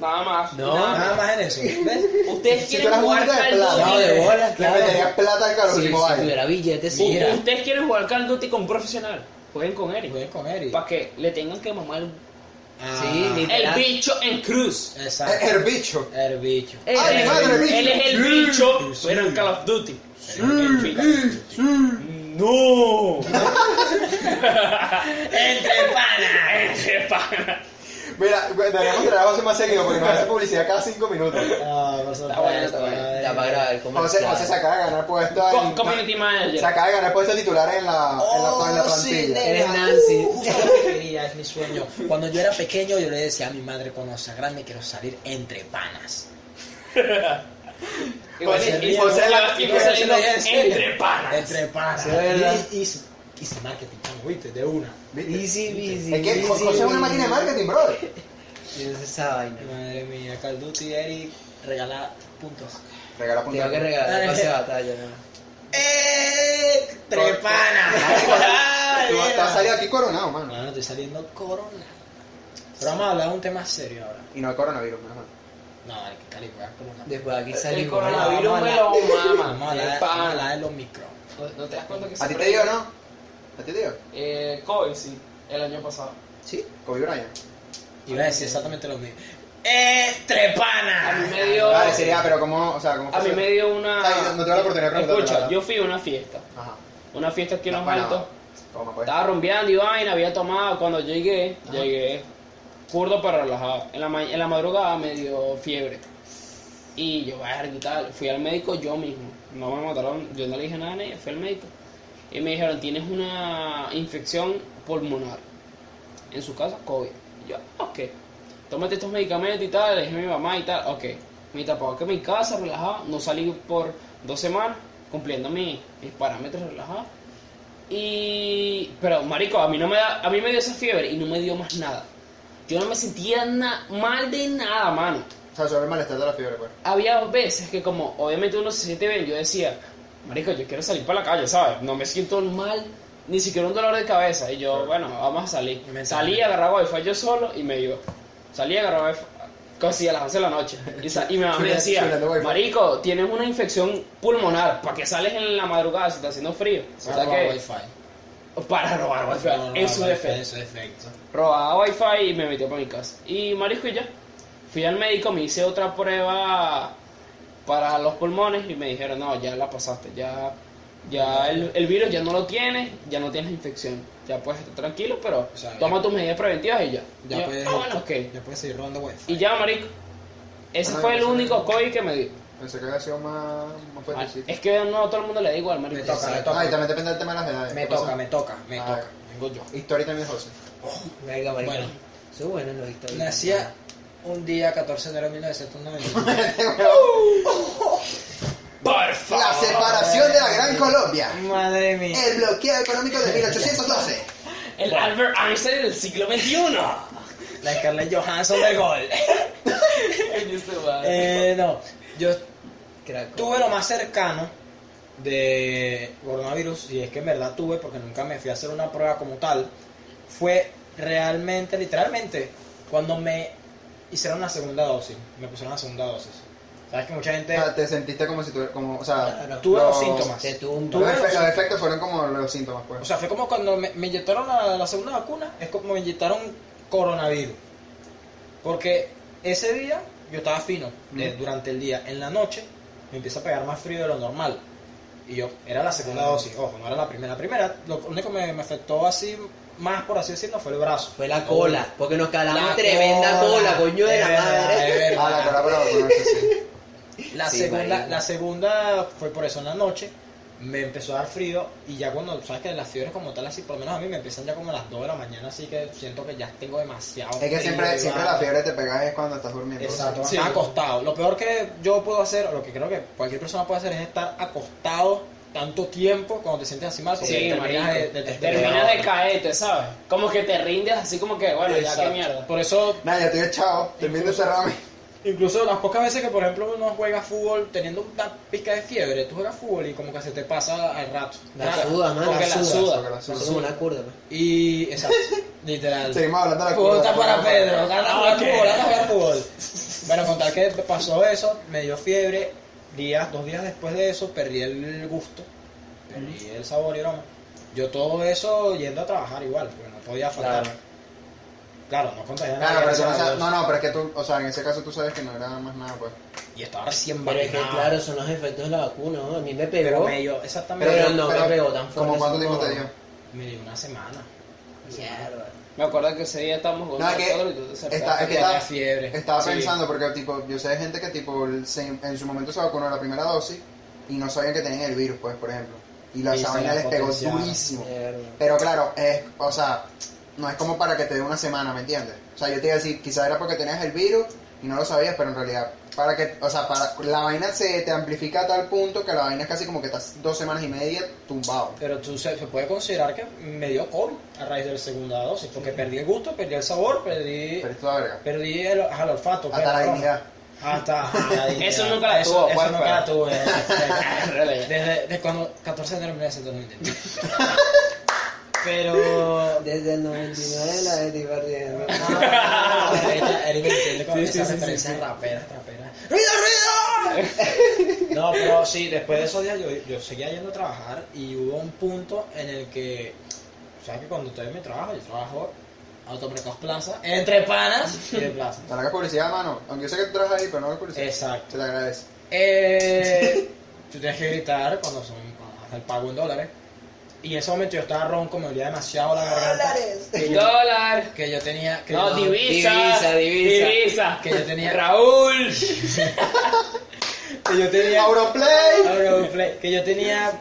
Speaker 2: Nada más.
Speaker 3: No,
Speaker 2: nada
Speaker 4: Nada
Speaker 2: más.
Speaker 4: más en eso. ¿Ves?
Speaker 2: Ustedes
Speaker 1: Si
Speaker 2: quieren jugar Call. Duty.
Speaker 3: No, de bolas,
Speaker 1: Le
Speaker 3: claro.
Speaker 1: meterías plata al
Speaker 3: Si,
Speaker 1: último
Speaker 3: si tuviera billetes, sí.
Speaker 2: Ustedes quieren jugar Call Duty con un profesional. Jueguen con Eric.
Speaker 4: Jueguen con Eric.
Speaker 2: Para que le tengan que mamar
Speaker 4: Ah,
Speaker 3: Sí,
Speaker 2: el bicho en cruz.
Speaker 4: Exacto.
Speaker 1: El bicho.
Speaker 4: El bicho.
Speaker 2: Él,
Speaker 1: ¡Ay,
Speaker 2: es-
Speaker 1: madre, el bicho!
Speaker 2: él es el
Speaker 1: Sí,
Speaker 2: bicho,
Speaker 4: sí.
Speaker 2: pero en Call of Duty.
Speaker 1: Sí,
Speaker 2: El bicho.
Speaker 1: sí, sí.
Speaker 2: No.
Speaker 4: Entre panas.
Speaker 2: Entre panas.
Speaker 1: Mira, deberíamos José más seguido porque nos hace publicidad cada cinco minutos.
Speaker 4: Ah, por supuesto.
Speaker 2: Está bueno, está bueno.
Speaker 3: Ya para grabar el
Speaker 1: José,
Speaker 3: comercial.
Speaker 1: José se acaba de ganar puesto
Speaker 2: Co-
Speaker 1: en...
Speaker 2: Community
Speaker 1: Se
Speaker 2: manager.
Speaker 1: acaba de ganar puesto titular en la, en la, en la
Speaker 4: Oh, sí,
Speaker 1: plantilla.
Speaker 3: Eres Nancy.
Speaker 4: Justo lo que quería, es mi sueño. Cuando yo era pequeño, yo le decía a mi madre, cuando sea grande, quiero salir entre panas.
Speaker 2: Igual
Speaker 4: José
Speaker 2: y- José la
Speaker 1: la-
Speaker 4: José
Speaker 2: entre panas.
Speaker 4: Entre panas.
Speaker 3: Sí, ¿verdad?
Speaker 4: Y- y- Hice marketing, chamo, ¿viste? De una.
Speaker 1: ¿Viste?
Speaker 3: Easy, easy.
Speaker 1: Es que
Speaker 3: easy,
Speaker 1: José es una
Speaker 3: easy.
Speaker 1: máquina de marketing, brother.
Speaker 3: Yo no sé esa vaina.
Speaker 4: Madre mía, Call of Duty, Eric, regala puntos.
Speaker 1: Regala punto.
Speaker 3: Tengo que regalar el pase de batalla, ¿no?
Speaker 4: ¡Eh! ¡Entre panas!
Speaker 1: Tú vas a salir aquí coronado, mano.
Speaker 4: Mano, estoy saliendo corona. Pero vamos a hablar de un tema serio ahora.
Speaker 1: Y no hay coronavirus, mejor.
Speaker 4: No, vale, que cali, corona.
Speaker 3: Después aquí
Speaker 2: El
Speaker 3: salimos.
Speaker 2: coronavirus
Speaker 4: Vamos a
Speaker 2: me lo
Speaker 4: hablar-
Speaker 2: mama.
Speaker 4: Vamos a hablar
Speaker 2: de
Speaker 4: los micros.
Speaker 2: ¿No- ¿No te das cuenta que
Speaker 1: ¿A ti
Speaker 2: se
Speaker 1: te dio, no? ¿A ti te dio?
Speaker 2: Eh, COVID, sí, el año pasado.
Speaker 3: Sí.
Speaker 1: Kobe Bryant.
Speaker 4: Iba a decir exactamente lo mismo. ¡Entre panas!
Speaker 2: A mí me dio.
Speaker 1: Vale, sería, pero ¿cómo, o sea, cómo
Speaker 2: A mí me dio una.
Speaker 1: Ay, no- no te doy la oportunidad de preguntarte
Speaker 2: Escucha, yo fui a una fiesta.
Speaker 1: Ajá.
Speaker 2: Una fiesta aquí en los
Speaker 1: Bueno,
Speaker 2: altos.
Speaker 1: Toma, pues.
Speaker 2: Estaba rumbeando y vaina, había tomado. Cuando llegué,
Speaker 1: Ajá.
Speaker 2: llegué curdo pero relajado. En la, ma- en la madrugada me dio fiebre. Y yo, verga y tal. Fui al médico yo mismo. No me mataron, yo no le dije nada a ella, fui al médico. Y me dijeron, tienes una infección pulmonar. En su casa, COVID. Y yo, ok. Tómate estos medicamentos y tal. Le dije a mi mamá y tal. Ok. Me tapaba que en mi casa, relajado. No salí por dos semanas, cumpliendo mi- mis parámetros relajados. Y. Pero, marico, a mí no me da. A mí me dio esa fiebre y no me dio más nada. Yo no me sentía na- mal de nada, mano.
Speaker 1: O sea, sobre el malestar de la fiebre, pues.
Speaker 2: había veces que como obviamente uno se siente bien, yo decía, marico, yo quiero salir para la calle, ¿sabes? No me siento mal, ni siquiera un dolor de cabeza. Y yo, bueno, vamos a salir.
Speaker 4: Me
Speaker 2: Salí, agarraba wifi yo solo y me iba. Salí, agarraba wifi casi a las 11 de la noche. Y, y mi mamá me decía, marico, tienes una infección pulmonar, ¿para qué sales en la madrugada si está haciendo frío? O sea
Speaker 4: Para robar
Speaker 2: que,
Speaker 4: wifi.
Speaker 2: para robar wifi,
Speaker 4: Para robar
Speaker 2: en su
Speaker 4: wifi,
Speaker 2: defecto.
Speaker 4: En su defecto.
Speaker 2: Robaba wifi y me metió para mi casa. Y marisco y ya. Fui al médico, me hice otra prueba para los pulmones y me dijeron, no, ya la pasaste, ya, ya el, el virus ya no lo tienes, ya no tienes infección. Ya puedes estar tranquilo, pero
Speaker 4: O sea,
Speaker 2: toma
Speaker 4: ya-
Speaker 2: tus medidas preventivas y ya.
Speaker 4: Ya
Speaker 2: Y yo,
Speaker 4: puedes,
Speaker 2: "Ah, bueno,
Speaker 4: ya puedes seguir robando wifi.
Speaker 2: Y ya, marico. Ese
Speaker 1: Ah,
Speaker 2: fue el único COVID que me dio.
Speaker 1: Pensé que había sido más, más
Speaker 2: Ah,
Speaker 1: fuertecito.
Speaker 2: Es que no a todo el mundo le da igual, marico.
Speaker 4: Me toca, me
Speaker 1: Ah, y
Speaker 4: toca.
Speaker 1: también depende del tema de las edades.
Speaker 4: Me toca, me toca, me
Speaker 1: Ah,
Speaker 4: toca. Vengo yo.
Speaker 1: Historia también, José.
Speaker 3: Verga, marico.
Speaker 4: Bueno.
Speaker 3: Eso es bueno, los historias.
Speaker 4: Nacía un día 14 de enero de 1991.
Speaker 2: Por favor.
Speaker 1: La separación de la Gran Colombia.
Speaker 4: Madre mía.
Speaker 1: El bloqueo económico de 1812.
Speaker 2: El Albert Einstein del siglo XXI.
Speaker 4: La Scarlett Johansson del gol. eh, no, yo tuve lo más cercano de coronavirus, y es que en verdad tuve, porque nunca me fui a hacer una prueba como tal, fue realmente, literalmente, cuando me hicieron la segunda dosis, me pusieron la segunda dosis. Sabes que mucha gente...
Speaker 1: sea, te sentiste como si tuviera, como, o sea,
Speaker 3: Claro.
Speaker 4: Tuve
Speaker 1: los-
Speaker 4: los síntomas.
Speaker 3: Tumba.
Speaker 1: Los,
Speaker 4: Tuve los-
Speaker 1: los efectos fueron como los síntomas, pues.
Speaker 4: O sea, fue como cuando me, me inyectaron la, la segunda vacuna, es como me inyectaron coronavirus. Porque ese día yo estaba fino de-
Speaker 1: Mm.
Speaker 4: durante el día. En la noche me empieza a pegar más frío de lo normal. Y yo, era la segunda
Speaker 3: Ah.
Speaker 4: dosis, ojo, no era la primera. La primera, lo único que me, me afectó así, más por así decirlo, fue el brazo.
Speaker 3: Fue la cola, porque nos calamos
Speaker 4: La
Speaker 3: tremenda cola, coño de la
Speaker 4: verdad,
Speaker 3: madre.
Speaker 4: verdad.
Speaker 1: ah, la cara brava, bueno, eso sí.
Speaker 4: La,
Speaker 3: Sí,
Speaker 4: segunda, la segunda fue por eso en la noche. Me empezó a dar frío y ya cuando, sabes que las fiebres como tal, así por lo menos a mí me empiezan ya como a las 2 de la mañana, así que siento que ya tengo demasiado
Speaker 1: Es que
Speaker 4: frío,
Speaker 1: siempre, siempre la fiebre te pega es cuando estás durmiendo.
Speaker 4: Exacto,
Speaker 2: Sí.
Speaker 4: acostado. Lo peor que yo puedo hacer, o lo que creo que cualquier persona puede hacer, es estar acostado tanto tiempo cuando te sientes así mal. porque
Speaker 2: Sí,
Speaker 4: terminas de, de- de-
Speaker 2: Terminas de caerte, ¿sabes? Como que te rindes así como que, bueno, ya qué
Speaker 4: Exacto.
Speaker 2: mierda.
Speaker 4: Por eso
Speaker 1: Nada, ya estoy echado, encerrado a mí.
Speaker 4: Incluso las pocas veces que, por ejemplo, uno juega fútbol teniendo una pizca de fiebre, tú juegas fútbol y como que se te pasa al rato.
Speaker 3: La
Speaker 4: Claro,
Speaker 3: suda, man,
Speaker 4: Porque
Speaker 3: la
Speaker 4: la
Speaker 3: suda.
Speaker 1: la suda.
Speaker 3: es una curda.
Speaker 4: Y, exacto, literal.
Speaker 1: Seguimos hablando de la
Speaker 4: Puta
Speaker 1: curva.
Speaker 4: para Pedro, gana a jugar fútbol, gana a jugar fútbol. Bueno, con tal que pasó eso, me dio fiebre. Días, dos días después de eso, perdí el gusto, perdí el sabor y aroma. Yo todo eso yendo a trabajar igual, porque no podía faltar.
Speaker 3: Claro.
Speaker 4: Claro, no contagié a
Speaker 1: Claro,
Speaker 4: nadie,
Speaker 1: pero no, no, no, pero es que tú, o sea, en ese caso tú sabes que no era más nada, pues.
Speaker 4: Y estaba recién
Speaker 3: Pero es que
Speaker 4: vacunado.
Speaker 3: claro, son los efectos de la vacuna, ¿no? A mí me
Speaker 4: Pero
Speaker 3: pegó.
Speaker 4: me dio, exactamente.
Speaker 3: Pero no me pegó tan fuerte
Speaker 1: ¿Cómo cuánto tiempo te dio?
Speaker 4: Me dio una semana.
Speaker 3: Mierda.
Speaker 2: Me acuerdo que ese día estábamos con
Speaker 1: No, es que
Speaker 2: nosotros y tú te acercaste.
Speaker 1: está- es que estaba-
Speaker 4: fiebre.
Speaker 1: Estaba
Speaker 4: Sí.
Speaker 1: pensando, porque tipo, yo sé de gente que tipo se- en su momento se vacunó la primera dosis y no sabían que tenían el virus, pues, por ejemplo. Y la vaina les pegó durísimo.
Speaker 3: Mierda.
Speaker 1: Pero claro, es, o sea, no es como para que te dé una semana, ¿me entiendes? O sea, yo te iba a decir, quizás era porque tenías el virus y no lo sabías, pero en realidad, para que, o sea, para, la vaina se te amplifica a tal punto que la vaina es casi como que estás dos semanas y media tumbado.
Speaker 4: Pero tú se, se puede considerar que me dio COVID a raíz de la segunda dosis, porque perdí el gusto, perdí el sabor, perdí,
Speaker 1: verga.
Speaker 4: perdí el, olfato.
Speaker 1: Hasta
Speaker 4: pues,
Speaker 1: la
Speaker 4: ¿no?
Speaker 1: dignidad.
Speaker 4: Hasta ajá, la dignidad.
Speaker 2: Eso nunca la
Speaker 4: Eso-
Speaker 2: tuvo,
Speaker 4: Eso
Speaker 2: pues,
Speaker 4: nunca la tuve. Desde, desde cuando 14 de enero de 1990. Pero.
Speaker 3: Desde el 99 la.
Speaker 4: Ah, Eric me entiende con
Speaker 2: Sí,
Speaker 4: esas
Speaker 2: sí,
Speaker 4: ¡Ruido, ruido! No, pero sí, después de esos días yo, yo seguía yendo a trabajar y hubo un punto en el que, ¿sabes que cuando estoy en mi trabajo, yo trabajo automercados plaza, entre panas y de plaza.
Speaker 1: Te hagas publicidad, mano. Aunque yo sé que tú trabajas ahí, pero no hagas publicidad.
Speaker 4: Exacto.
Speaker 1: Te agradece.
Speaker 4: Eh, tú tienes que gritar cuando son cuando haces el pago en dólares. Y en ese momento yo estaba ronco, me dolía demasiado la garganta. Que yo,
Speaker 2: Dólar.
Speaker 4: que yo tenía. Que
Speaker 2: No,
Speaker 4: yo-
Speaker 2: divisa.
Speaker 3: divisa, divisa.
Speaker 2: Divisa.
Speaker 4: Que yo tenía-
Speaker 2: Raúl.
Speaker 4: que yo tenía.
Speaker 1: Auroplay.
Speaker 4: Auroplay, que yo tenía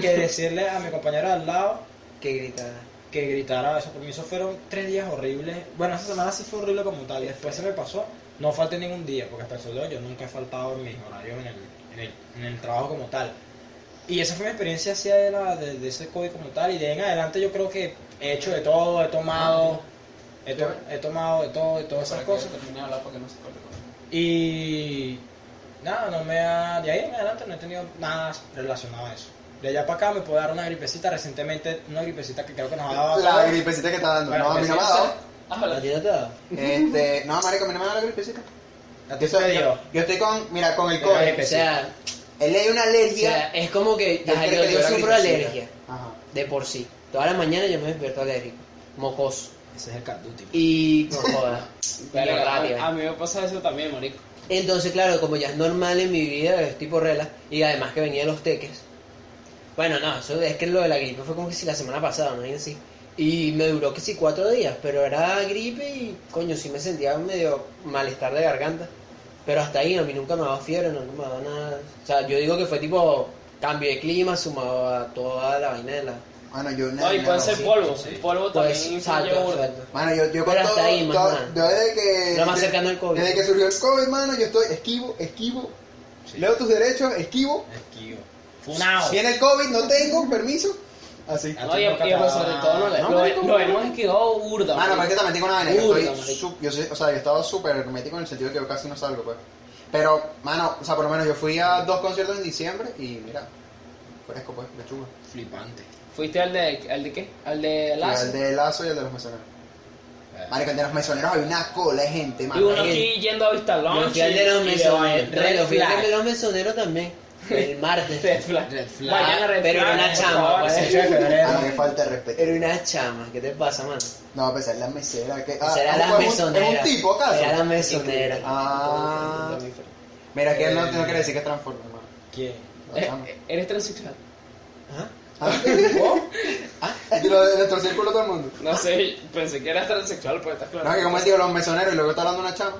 Speaker 4: que decirle a mi compañero al lado
Speaker 3: Que gritaba.
Speaker 4: que gritara eso. Porque eso fueron tres días horribles. Bueno, esa semana sí fue horrible como tal. Y después se me pasó. No falté ningún día, porque hasta el sol de hoy yo nunca he faltado en mis horarios en el, en el, en el trabajo como tal. Y esa fue mi experiencia hacia de, la, de, de ese COVID como tal. Y de ahí en adelante yo creo que he hecho de todo, he tomado, he, to- he tomado de todo, de todas esas cosas. Y nada, no me ha, de ahí en adelante no he tenido nada relacionado a eso. De allá para acá me puedo dar una gripecita recientemente, una gripecita que creo que nos ha dado
Speaker 1: La gripecita que está dando.
Speaker 4: Bueno,
Speaker 1: no, a mí no me ha dado.
Speaker 4: sí.
Speaker 2: Háblale.
Speaker 3: ¿A ti no te da?
Speaker 1: Este, no, marico, a mí no me ha dado la gripecita.
Speaker 4: ¿A
Speaker 1: Yo yo, estoy con, mira, con el COVID.
Speaker 3: O sea,
Speaker 1: Él le dio una
Speaker 3: o
Speaker 1: alergia.
Speaker 3: sea, es como que
Speaker 1: Yo creo que
Speaker 3: sufro alergia,
Speaker 1: Ajá.
Speaker 3: de por sí. Toda la mañana yo me despierto alérgico, mocoso.
Speaker 4: Ese es el Carduti.
Speaker 3: Y no jodas.
Speaker 2: Verga, a, a mí me pasa eso también, marico.
Speaker 3: Entonces, claro, como ya es normal en mi vida, es tipo rela, y además que venía de los teques. Bueno, no, eso es que lo de la gripe fue como que si la semana pasada, no así. Y me duró que sí cuatro días, pero era gripe y coño, sí me sentía medio malestar de garganta. Pero hasta ahí a mí nunca me daba fiebre, no me daba nada. O sea, yo digo que fue tipo cambio de clima sumado a toda la vaina de la.
Speaker 1: Mano, yo
Speaker 2: No, y puede ser
Speaker 1: sí.
Speaker 2: polvo.
Speaker 4: sí.
Speaker 2: Polvo
Speaker 3: Pues,
Speaker 2: también
Speaker 3: exacto, exacto.
Speaker 1: Mano, yo, yo con
Speaker 3: Pero hasta
Speaker 1: todo,
Speaker 3: ahí,
Speaker 1: todo-
Speaker 3: nada.
Speaker 1: yo desde que...
Speaker 3: Lo más
Speaker 1: desde-
Speaker 3: cercano al COVID.
Speaker 1: Desde que surgió el COVID, mano, yo estoy esquivo, esquivo.
Speaker 4: Sí.
Speaker 1: Leo tus derechos, esquivo.
Speaker 4: Esquivo. Funao.
Speaker 1: Viene el COVID, no tengo permiso. Así.
Speaker 2: No, y, y pues, sobre todo no, le-
Speaker 1: No,
Speaker 2: lo,
Speaker 1: marico.
Speaker 2: lo hemos esquivado burda.
Speaker 1: Mano, pero es que también tengo una vaina. Yo,
Speaker 2: Burda,
Speaker 1: estoy
Speaker 2: marico.
Speaker 1: su- yo, sé- o sea, yo he estado súper hermético en el sentido de que yo casi no salgo, pues. Pero, mano, o sea, por lo menos yo fui a dos conciertos en diciembre y mira, fresco, pues, lechuga.
Speaker 4: Flipante.
Speaker 2: ¿Fuiste al de, al de qué? ¿Al de
Speaker 1: Fui
Speaker 2: Lazo?
Speaker 1: al de Lazo y el de los mesoneros.
Speaker 4: Eh,
Speaker 1: Marico, el de los mesoneros había una cola de gente,
Speaker 2: Y
Speaker 1: mano.
Speaker 2: uno aquí yendo a Vista
Speaker 3: Yo fui al de los
Speaker 2: y- y
Speaker 3: mesoneros.
Speaker 2: Red
Speaker 3: Yo fui al
Speaker 2: Flag.
Speaker 3: de los mesoneros también. El martes.
Speaker 2: Red Flag.
Speaker 4: Red Flag.
Speaker 2: Vayan a Red
Speaker 3: Pero
Speaker 2: Flag,
Speaker 3: una
Speaker 2: por
Speaker 3: chama, pues.
Speaker 4: 18 de febrero.
Speaker 1: Ah, falta de respeto.
Speaker 3: Era una chama. ¿Qué te pasa, mano?
Speaker 1: No, pues es la mesera. Que, ah,
Speaker 3: Será
Speaker 1: ¿es
Speaker 3: la
Speaker 1: un-
Speaker 3: mesonera.
Speaker 1: ¿Es un tipo acaso?
Speaker 3: Era la mesonera.
Speaker 1: Ah. Mira, que él no, no quiere decir que es transforme, hermano.
Speaker 4: ¿Quién?
Speaker 1: La
Speaker 2: Eh,
Speaker 1: chama.
Speaker 2: eh, ¿Eres transexual?
Speaker 3: ¿Ah?
Speaker 1: ¿Ah? ¿Ah? Y lo de le torcí el culo a todo el mundo.
Speaker 2: No sé, pensé que eras transexual, pues estás claro.
Speaker 1: No, que como él dijo los mesoneros y luego está hablando una chama.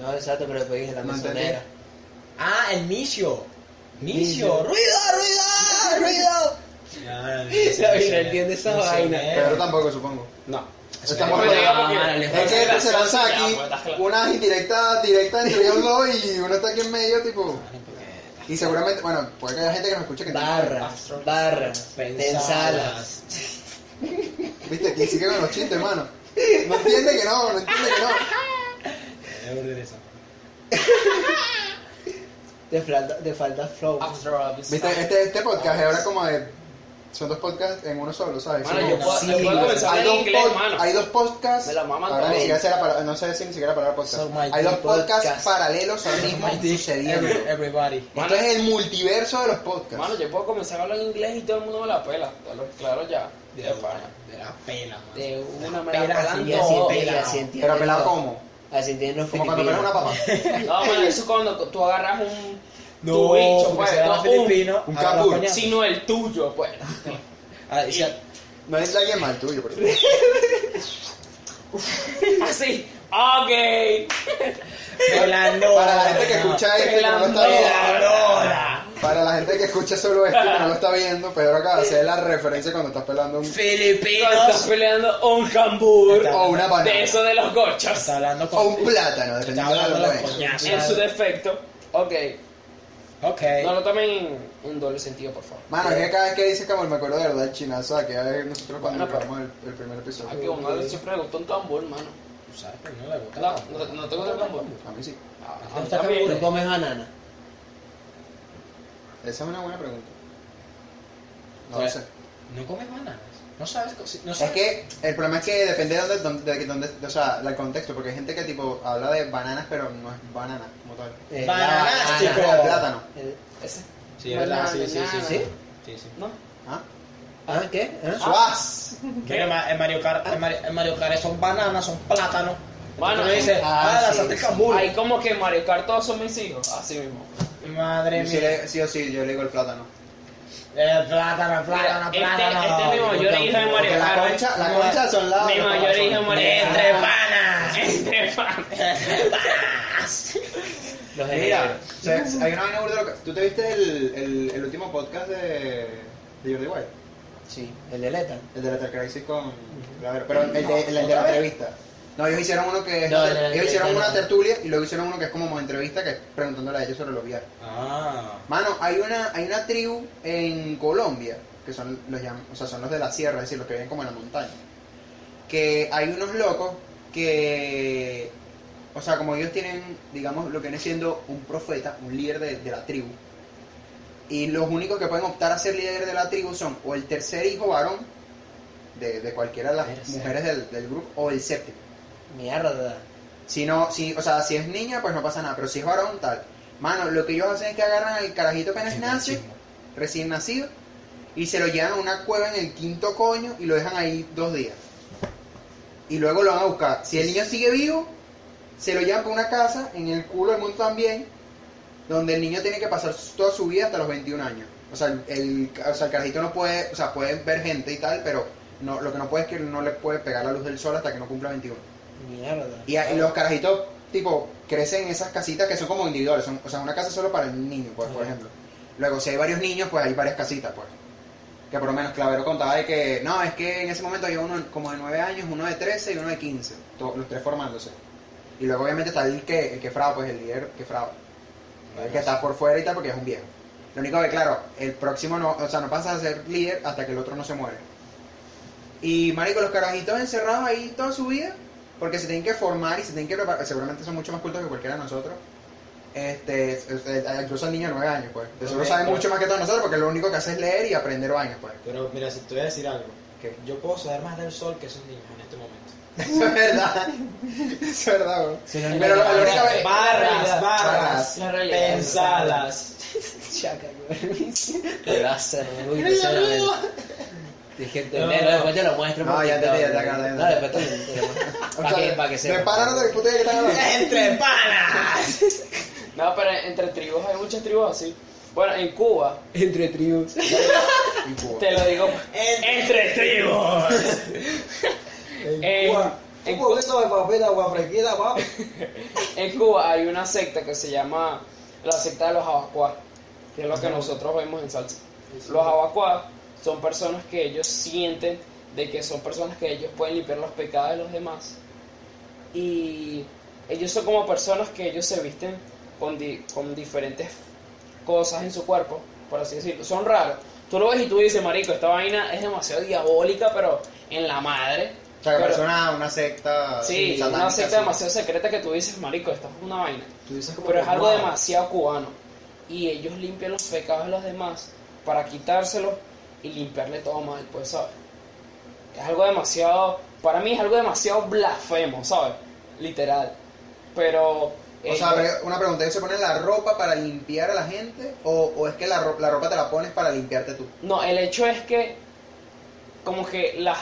Speaker 3: No, exacto, pero después dije la
Speaker 1: No entendí.
Speaker 3: mesonera.
Speaker 4: Ah, el Micio.
Speaker 3: Micio.
Speaker 4: Micio. ¡Ruido, ruido, ruido!
Speaker 3: No entiende esa vaina.
Speaker 1: Pero tampoco, supongo.
Speaker 2: No.
Speaker 1: Estamos Es que se lanza aquí
Speaker 2: pues,
Speaker 1: unas indirectas directas entre ellos dos y uno está aquí en medio, tipo. Y seguramente, bueno, puede que haya gente que nos escuche que
Speaker 3: Barras, barras, pensalas.
Speaker 1: Viste, aquí sigue con los chistes, hermano. No entiende que no, no entiende que no.
Speaker 3: Te falta, te falta flow.
Speaker 1: Viste, este, este podcast es ahora como de. Son dos podcasts en uno solo, ¿sabes?
Speaker 2: Mano, yo puedo,
Speaker 3: Sí,
Speaker 2: yo puedo comenzar
Speaker 1: hay,
Speaker 2: en
Speaker 1: dos
Speaker 2: inglés,
Speaker 1: pod-
Speaker 2: mano.
Speaker 1: hay dos podcasts.
Speaker 2: Me la maman
Speaker 1: ahora ni
Speaker 2: todos.
Speaker 1: siquiera será para, no sé si ni siquiera para podcast.
Speaker 4: So my
Speaker 1: hay dos podcasts
Speaker 3: podcast.
Speaker 1: paralelos ahora mismo sucediendo.
Speaker 4: Every- Everybody.
Speaker 1: Esto es el multiverso de los podcasts.
Speaker 2: Mano, yo puedo comenzar a hablar inglés y todo el mundo me la pela. Lo- Claro ya. De pana.
Speaker 4: De la pela, man.
Speaker 2: De una me
Speaker 4: Pela,
Speaker 2: pelan
Speaker 3: así.
Speaker 1: Pero pelado como.
Speaker 3: Así entienden los
Speaker 1: Como cuando pelas una papa.
Speaker 2: No, eso es cuando tú agarras un.
Speaker 4: No,
Speaker 2: tu bicho,
Speaker 4: porque
Speaker 2: pues.
Speaker 4: se llama
Speaker 2: No,
Speaker 4: filipino.
Speaker 1: un
Speaker 4: agarra.
Speaker 2: Sino el tuyo, pues.
Speaker 4: Ah, y se-
Speaker 1: No es alguien mal tuyo, pero.
Speaker 2: Así. Ok.
Speaker 1: Para la gente que escucha esto y que no lo está viendo. Para la gente que escucha solo esto y que no lo está viendo, Pedro acaba de hacer la referencia cuando estás pelando un.
Speaker 2: Cuando estás
Speaker 4: Filipinos.
Speaker 2: peleando un cambur.
Speaker 1: O una banana.
Speaker 2: De eso de los gochos.
Speaker 4: Está hablando
Speaker 1: O un plátano, dependiendo de lo
Speaker 4: de
Speaker 1: que
Speaker 4: los
Speaker 1: es.
Speaker 4: coñazos.
Speaker 2: En su defecto. Ok.
Speaker 4: Ok.
Speaker 2: No lo tomen en, en doble sentido, por favor.
Speaker 1: Mano, es que cada vez que dice Camol me acuerdo de verdad el chinazo que a ver nosotros cuando
Speaker 2: Bueno, pero-
Speaker 1: grabamos el, el primer episodio.
Speaker 2: A que uno le siempre le gusta un tambor, mano.
Speaker 4: Tú sabes, pero no le gusta.
Speaker 2: No, no, no tengo otro tambor.
Speaker 1: A mí sí.
Speaker 2: Ah,
Speaker 4: ¿Te gusta
Speaker 2: también.
Speaker 3: ¿Tú comes banana?
Speaker 1: Esa es una buena pregunta. No lo sé.
Speaker 4: ¿No comes bananas? No sabes. No
Speaker 1: Es
Speaker 4: sabes.
Speaker 1: que el problema es que depende de dónde, dónde, de dónde- o sea, el contexto, porque hay gente que tipo habla de bananas, pero no es banana como tal.
Speaker 3: Eh,
Speaker 4: Bananas, chico.
Speaker 1: Es el plátano.
Speaker 3: Eh,
Speaker 2: Ese.
Speaker 4: Sí, es verdad. Sí, sí, sí. Sí, sí. sí.
Speaker 2: ¿No?
Speaker 1: ¿Ah?
Speaker 3: ¿Ah, qué? ¿Ah?
Speaker 1: ¡Suaz!
Speaker 4: Que en Ma- en Mario Kart, en Mario, en Mario Kart son bananas, son plátanos.
Speaker 2: Bueno,
Speaker 4: dices,
Speaker 3: ah,
Speaker 4: ah, la
Speaker 3: sí,
Speaker 4: cambur.
Speaker 2: Hay como que Mario Kart todos son mis hijos. Así mismo.
Speaker 4: Madre
Speaker 1: sí,
Speaker 4: mía.
Speaker 1: le- sí o sí, yo le digo el plátano.
Speaker 4: Eh, plátano, plátano,
Speaker 2: Este-
Speaker 4: plátano.
Speaker 2: este mi mayor hijo de Mario
Speaker 1: Porque la
Speaker 2: Kart.
Speaker 1: concha, la concha son las.
Speaker 2: Mi mayor hijo
Speaker 1: son-
Speaker 2: Mario
Speaker 4: Entre panas.
Speaker 2: Entre panas.
Speaker 3: Los
Speaker 1: Mira,
Speaker 3: gemelos.
Speaker 1: o sea, hay una vaina burda loca. ¿Tú te viste el, el, el último podcast de, de Jordi White?
Speaker 3: Sí, el de Leta.
Speaker 1: El de la Crisis con. Claro, pero el de, el de la entrevista. No, ellos hicieron uno que.
Speaker 3: No, el de la
Speaker 1: ellos hicieron una tertulia y luego hicieron uno que es como entrevista que es preguntándole a ellos sobre los viajes.
Speaker 4: Ah.
Speaker 1: Mano, hay una, hay una tribu en Colombia, que son los, llam- o sea, son los de la sierra, es decir, los que viven como en la montaña. Que hay unos locos que o sea, como ellos tienen, digamos, lo que viene siendo un profeta, un líder de, de la tribu, y los únicos que pueden optar a ser líder de la tribu son o el tercer hijo varón de, de cualquiera de las mujeres del, del grupo, o el séptimo.
Speaker 3: Mierda.
Speaker 1: Si no, si, o sea, si es niña, pues no pasa nada, pero si es varón, tal. Mano, lo que ellos hacen es que agarran al carajito apenas nace, recién nacido, y se lo llevan a una cueva en el quinto coño y lo dejan ahí dos días. Y luego lo van a buscar. Si el niño sigue vivo, se lo llevan para una casa en el culo del mundo también, donde el niño tiene que pasar toda su vida hasta los 21 años. O sea, el, el- o sea, el carajito no puede, o sea, puede ver gente y tal, pero no, lo que no puede es que no le puede pegar la luz del sol hasta que no cumpla 21.
Speaker 3: Mierda.
Speaker 1: Y, los carajitos, tipo, crecen en esas casitas que son como individuales. Son, o sea, una casa solo para el niño, pues, por ejemplo. Luego, si hay varios niños, pues hay varias casitas, pues. Que por lo menos Clavero contaba de que, no, es que en ese momento había uno como de 9 años, uno de 13 y uno de 15. to- los tres formándose. Y luego, obviamente, está el que, el que fraba, pues el líder que fraba. El que está por fuera y tal, porque es un viejo. Lo único que, claro, el próximo no, o sea, no pasa a ser líder hasta que el otro no se muere. Y, marico, los carajitos encerrados ahí toda su vida, porque se tienen que formar y se tienen que preparar, seguramente son mucho más cultos que cualquiera de nosotros. Este, es- es- incluso el niño de 9 años, pues. De seguro sabe mucho más que todos nosotros, porque lo único que hace es leer y aprender vainas, pues.
Speaker 4: Pero mira, si te voy a decir algo,
Speaker 1: ¿Qué?
Speaker 4: yo puedo saber más del sol que esos niños en este momento.
Speaker 1: Eso es verdad. Eso es verdad, bro.
Speaker 3: Sí, no,
Speaker 1: Pero
Speaker 3: no,
Speaker 1: la
Speaker 3: no,
Speaker 1: única vez-
Speaker 4: Barras,
Speaker 1: barras.
Speaker 4: barras,
Speaker 2: La
Speaker 4: pensadas.
Speaker 3: Chaca, güey. Dije, te-
Speaker 4: No.
Speaker 3: no, después te lo muestro.
Speaker 1: No, ya entendí, ya
Speaker 3: No, después te lo muestro. Para que, para que
Speaker 1: De puta que están hablando.
Speaker 4: ¡Entre panas!
Speaker 2: No, pero entre tribus hay muchas tribus así. Bueno, en Cuba,
Speaker 3: Entre tribus.
Speaker 1: Cuba.
Speaker 2: te lo digo,
Speaker 4: Entre-
Speaker 2: entre tribus. En- en
Speaker 4: Un poquito de papel, agua fresquita, papi.
Speaker 2: En Cuba hay una secta que se llama la secta de los abacuás, que es lo que nosotros vemos en salsa. Los abacuás son personas que ellos sienten de que son personas que ellos pueden limpiar los pecados de los demás. Y ellos son como personas que ellos se visten con, di- con diferentes cosas en su cuerpo, por así decirlo. Son raros. Tú lo ves y tú dices, marico, esta vaina es demasiado diabólica, pero en la madre.
Speaker 1: O sea, que
Speaker 2: Pero-
Speaker 1: una, una secta.
Speaker 2: Sí,
Speaker 1: satánica,
Speaker 2: una secta
Speaker 1: sí.
Speaker 2: demasiado secreta que tú dices, marico, esto es una vaina.
Speaker 4: Tú dices como
Speaker 2: Pero es algo demasiado cubano. Y ellos limpian los pecados de los demás para quitárselos y limpiarle todo mal, pues, ¿sabes? Es algo demasiado, para mí es algo demasiado blasfemo, ¿sabes? Literal. Pero...
Speaker 1: O sea, pero una pregunta, ¿ellos se ponen la ropa para limpiar a la gente? ¿O, o es que la, ro- la ropa te la pones para limpiarte tú?
Speaker 2: No, el hecho es que, como que las,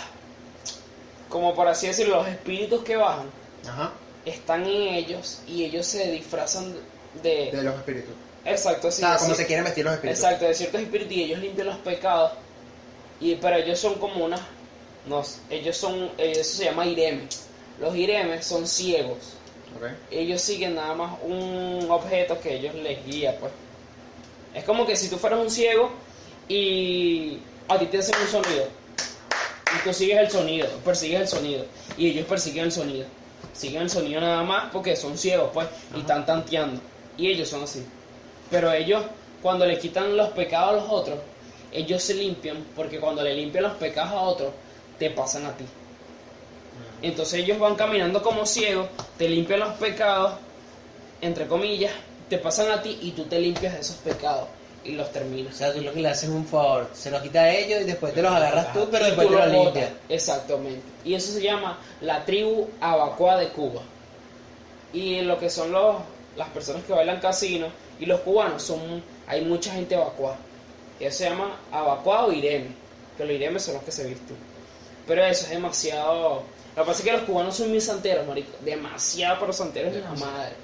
Speaker 2: como por así decirlo, los espíritus que bajan
Speaker 1: Ajá.
Speaker 2: están en ellos y ellos se disfrazan de...
Speaker 1: De los espíritus.
Speaker 2: Exacto,
Speaker 1: O
Speaker 2: sí.
Speaker 1: sea, como se quieren vestir los espíritus.
Speaker 2: Exacto, de ciertos espíritus y ellos limpian los pecados. Y, pero ellos son como unas. No, ellos son. eh, Eso se llama ireme. Los iremes son ciegos. Ellos siguen nada más un objeto que ellos les guía, pues. Es como que si tú fueras un ciego y a ti te hacen un sonido. Y tú sigues el sonido, persigues el sonido. Y ellos persiguen el sonido. Siguen el sonido nada más porque son ciegos, pues. Y están tanteando. Y ellos son así. Pero ellos, cuando le quitan los pecados a los otros, ellos se limpian, porque cuando le limpian los pecados a otros, te pasan a ti. Entonces ellos van caminando como ciegos, te limpian los pecados, entre comillas, te pasan a ti y tú te limpias de esos pecados y los
Speaker 3: O
Speaker 2: terminas.
Speaker 3: sea, tú lo que le haces es un favor. Se los quita a ellos y después te los agarras tú, pero
Speaker 2: Y
Speaker 3: después
Speaker 2: tú
Speaker 3: te los limpias.
Speaker 2: Exactamente. Y eso se llama la tribu Abacuá de Cuba. Y lo que son los, las personas que bailan casino y los cubanos son hay mucha gente abacuá. Eso se llama abacuá o ireme. Que los iremes son los que se visten. Pero eso es demasiado. Lo que pasa es que los cubanos son muy santeros, marico. Demasiado, pero santeros de la madre.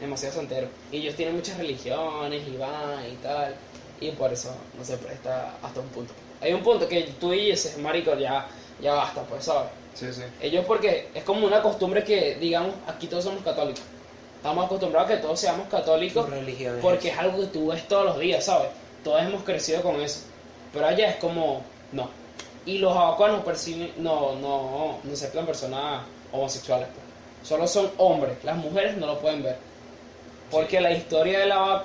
Speaker 2: Demasiado santeros. Y ellos tienen muchas religiones y van y tal. Y por eso no se presta hasta un punto. Hay un punto que tú dices, marico, ya, ya basta, pues, ¿sabes?
Speaker 1: Sí, sí.
Speaker 2: Ellos porque es como una costumbre que, digamos, aquí todos somos católicos. Estamos acostumbrados a que todos seamos católicos
Speaker 3: religión
Speaker 2: porque es algo que tú ves todos los días, ¿sabes? Todos hemos crecido con eso. Pero allá es como, no. Y los abacuanos persiguen- no, no, no aceptan personas homosexuales. pues. Solo son hombres. Las mujeres no lo pueden ver. Porque la historia de la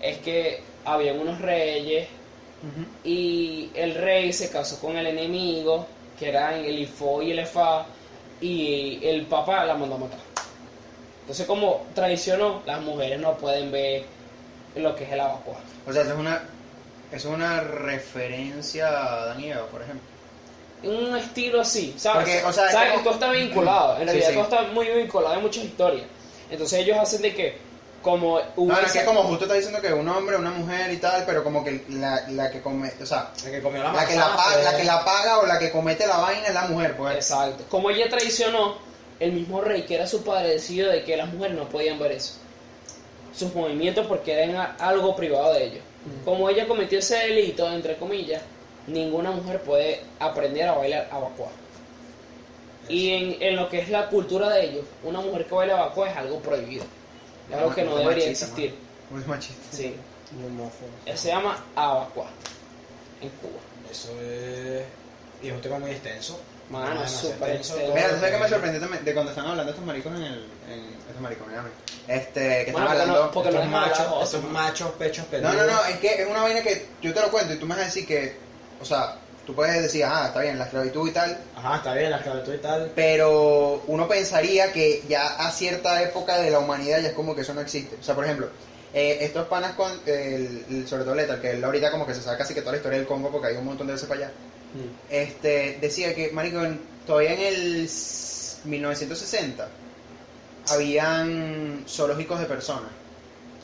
Speaker 2: es que habían unos reyes y el rey se casó con el enemigo, que eran el Ifo y el Efa, y el papá la mandó a matar. Entonces, como traicionó, las mujeres no pueden ver lo que es el abacuá.
Speaker 1: O sea, eso es una, eso es una referencia a Adán y Eva, por ejemplo.
Speaker 2: Un estilo así, ¿sabes?
Speaker 1: Porque, o sea, es
Speaker 2: ¿Sabes?
Speaker 1: como-
Speaker 2: Todo está vinculado, en
Speaker 1: Sí,
Speaker 2: realidad
Speaker 1: sí.
Speaker 2: todo está muy vinculado, hay muchas historias. Entonces ellos hacen de que, como
Speaker 1: No, es que como justo está diciendo que un hombre, una mujer y tal, pero como que la, la que come, o sea,
Speaker 4: El que comió la
Speaker 1: la que la, paga, la que la paga o la que comete la vaina es la mujer, pues.
Speaker 2: Exacto. Como ella traicionó, el mismo rey, que era su padre, decidió de que las mujeres no podían ver eso. Sus movimientos porque eran algo privado de ellos. Como ella cometió ese delito, entre comillas, ninguna mujer puede aprender a bailar abacuá. Y en, en lo que es la cultura de ellos, una mujer que baila abacuá es algo prohibido. Es algo que no debería
Speaker 1: machista,
Speaker 2: existir.
Speaker 1: Muy machista.
Speaker 2: Sí. Se llama abacuá en Cuba.
Speaker 4: Eso es. Y es un tema muy extenso.
Speaker 2: Mano,
Speaker 4: demasiado
Speaker 2: súper
Speaker 4: extenso,
Speaker 1: Mira, ¿tú
Speaker 4: lo
Speaker 1: sabes que me sorprendió también de cuando están hablando estos maricos en el... En, estos maricos, mírame. Este, que
Speaker 2: porque
Speaker 1: hablando...
Speaker 2: no- porque
Speaker 4: Estos
Speaker 2: no
Speaker 4: machos,
Speaker 2: ¿no?
Speaker 4: machos pechos
Speaker 1: No,
Speaker 4: peludos.
Speaker 1: no, no, es que es una vaina que yo te lo cuento y tú me vas a decir que, o sea, tú puedes decir, ah, está bien, la esclavitud y tal,
Speaker 4: Ajá, está bien, la esclavitud y tal.
Speaker 1: pero uno pensaría que ya a cierta época de la humanidad ya es como que eso no existe. O sea, por ejemplo, eh, estos panas con, el, el- sobre todo Lethal, que él ahorita como que se sabe casi que toda la historia del Congo porque hay un montón de veces para allá,
Speaker 3: Mm.
Speaker 1: este, decía que, marico, todavía en el s- 1960 habían zoológicos de personas.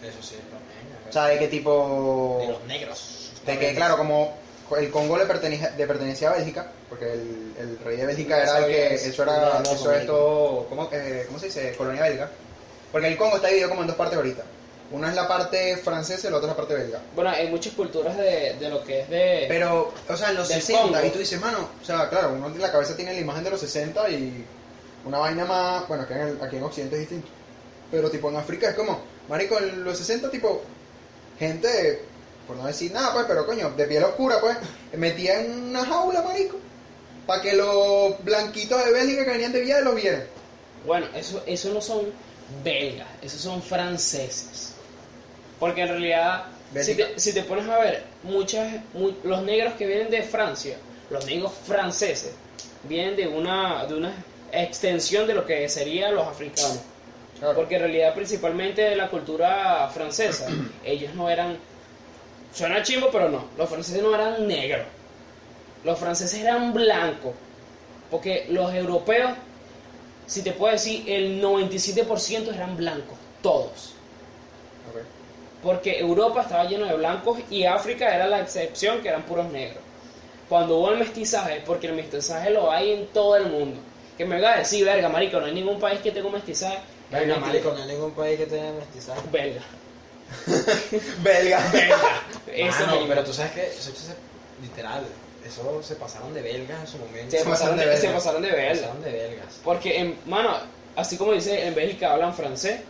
Speaker 4: Eso sí, también.
Speaker 1: O sea, de qué tipo...
Speaker 4: de los negros.
Speaker 1: De que, claro, como el Congo le, pertenece, le pertenecía a Bélgica, porque el, el rey de Bélgica era el que.
Speaker 2: eso.
Speaker 1: Era, eso todo. ¿cómo, eh, ¿Cómo se dice? Colonia belga. Porque el Congo está dividido como en dos partes ahorita. Una es la parte francesa y la otra es la parte belga.
Speaker 2: Bueno, hay muchas culturas de, de lo que es de...
Speaker 1: Pero, o sea, en los
Speaker 2: Del
Speaker 1: 60,
Speaker 2: Congo.
Speaker 1: y tú dices, mano, o sea, claro, uno en la cabeza tiene la imagen de los 60 y una vaina más. Bueno, aquí en, el- aquí en Occidente es distinto. Pero, tipo, en África es como, marico, en los 60, tipo, gente, por no decir nada, pues, pero coño, de piel oscura, pues, metía en una jaula, marico, para que los blanquitos de Bélgica que venían de Villa los vieran.
Speaker 2: Bueno, eso, eso no son belgas, esos son franceses. Porque en realidad, si te, si te pones a ver, muchas, mu- los negros que vienen de Francia, los negros franceses, vienen de una, de una extensión de lo que serían los africanos.
Speaker 1: Claro.
Speaker 2: Porque en realidad, principalmente de la cultura francesa, ellos no eran. Suena chimbo, pero no. Los franceses no eran negros. Los franceses eran blancos. Porque los europeos, si te puedo decir, el 97% eran blancos. Todos.
Speaker 1: Ok.
Speaker 2: Porque Europa estaba lleno de blancos y África era la excepción, que eran puros negros. Cuando hubo el mestizaje, porque el mestizaje lo hay en todo el mundo. Que me venga a decir, verga, marico, no hay ningún país que tenga un mestizaje.
Speaker 4: Venga,
Speaker 2: Es
Speaker 4: marico, no hay ningún país que tenga mestizaje.
Speaker 2: Belga.
Speaker 1: Belga.
Speaker 2: Eso
Speaker 4: Mano, pero tú sabes que eso se, literal, eso se pasaron de belgas en su momento.
Speaker 2: se,
Speaker 1: se
Speaker 2: pasaron
Speaker 1: de
Speaker 2: de, se
Speaker 1: belga.
Speaker 2: pasaron de
Speaker 4: Se
Speaker 2: belga.
Speaker 4: pasaron de belgas.
Speaker 2: Porque, en, mano, así como dice, en Bélgica hablan francés.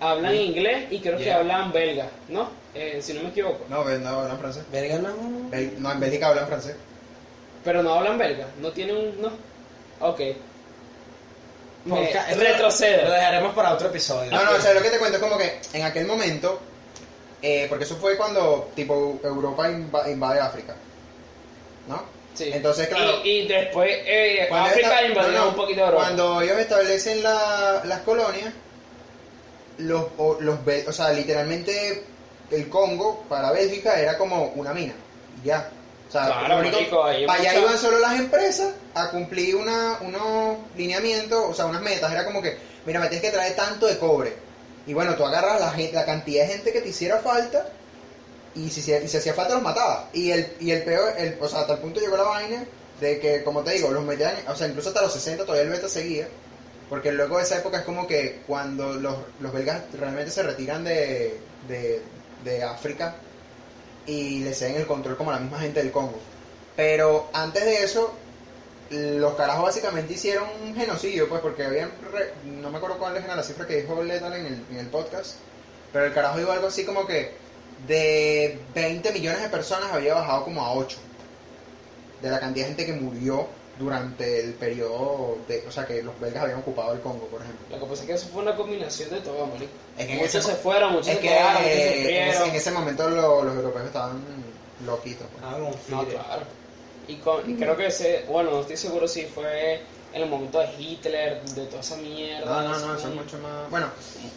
Speaker 2: Hablan inglés y creo que hablan belga, ¿no? Eh, si no me equivoco.
Speaker 1: No, no hablan francés.
Speaker 3: Verga, no, no.
Speaker 1: Bel- no, en Bélgica hablan francés.
Speaker 2: Pero no hablan belga, no tienen un... no. Ok.
Speaker 4: Podcast-
Speaker 2: retrocedo.
Speaker 4: Lo dejaremos para otro episodio.
Speaker 1: No, no, o sea, lo que te cuento es como que en aquel momento, eh, porque eso fue cuando, tipo, Europa inva- invade África. ¿No?
Speaker 2: Sí.
Speaker 1: Entonces, claro.
Speaker 2: Y, y después eh,
Speaker 1: Cuando
Speaker 2: África invadió
Speaker 1: no, no,
Speaker 2: un poquito de Europa.
Speaker 1: Cuando ellos establecen la- las colonias, los, o, los, o sea, literalmente el Congo para Bélgica era como una mina. Ya. O sea,
Speaker 2: Claro,
Speaker 1: único- para allá iban solo las empresas a cumplir una, unos lineamientos, o sea, unas metas. Era como que, mira, me tienes que traer tanto de cobre. Y bueno, tú agarras la, gen- la cantidad de gente que te hiciera falta y si, se- si hacía falta los mataba. Y el, y el peor, el, o sea, hasta el punto llegó la vaina de que, como te digo, los metían, o sea, incluso hasta los 60 todavía el beta seguía. Porque luego de esa época es como que cuando los, los belgas realmente se retiran de, de, de África y le ceden el control como la misma gente del Congo. Pero antes de eso, los carajos básicamente hicieron un genocidio, pues, porque habían, no me acuerdo cuál era la cifra que dijo Lethal en el, en el podcast, pero el carajo dijo algo así como que de 20 millones de personas había bajado como a 8 de la cantidad de gente que murió durante el periodo de, o sea, que los belgas habían ocupado el Congo, por ejemplo.
Speaker 2: Lo que pasa es que eso fue una combinación de todo, marico.
Speaker 1: Es que en
Speaker 2: muchos
Speaker 1: ese
Speaker 2: se fueron, muchos
Speaker 1: Es
Speaker 2: se
Speaker 1: que
Speaker 2: quedaron, muchos
Speaker 1: ese, en ese momento lo- los europeos estaban loquitos. pues.
Speaker 4: Ah,
Speaker 2: No, claro. Y, con- y creo que ese, bueno, no estoy seguro si fue en el momento de Hitler, de toda esa mierda.
Speaker 1: No, no, no, eso es mucho más. Bueno,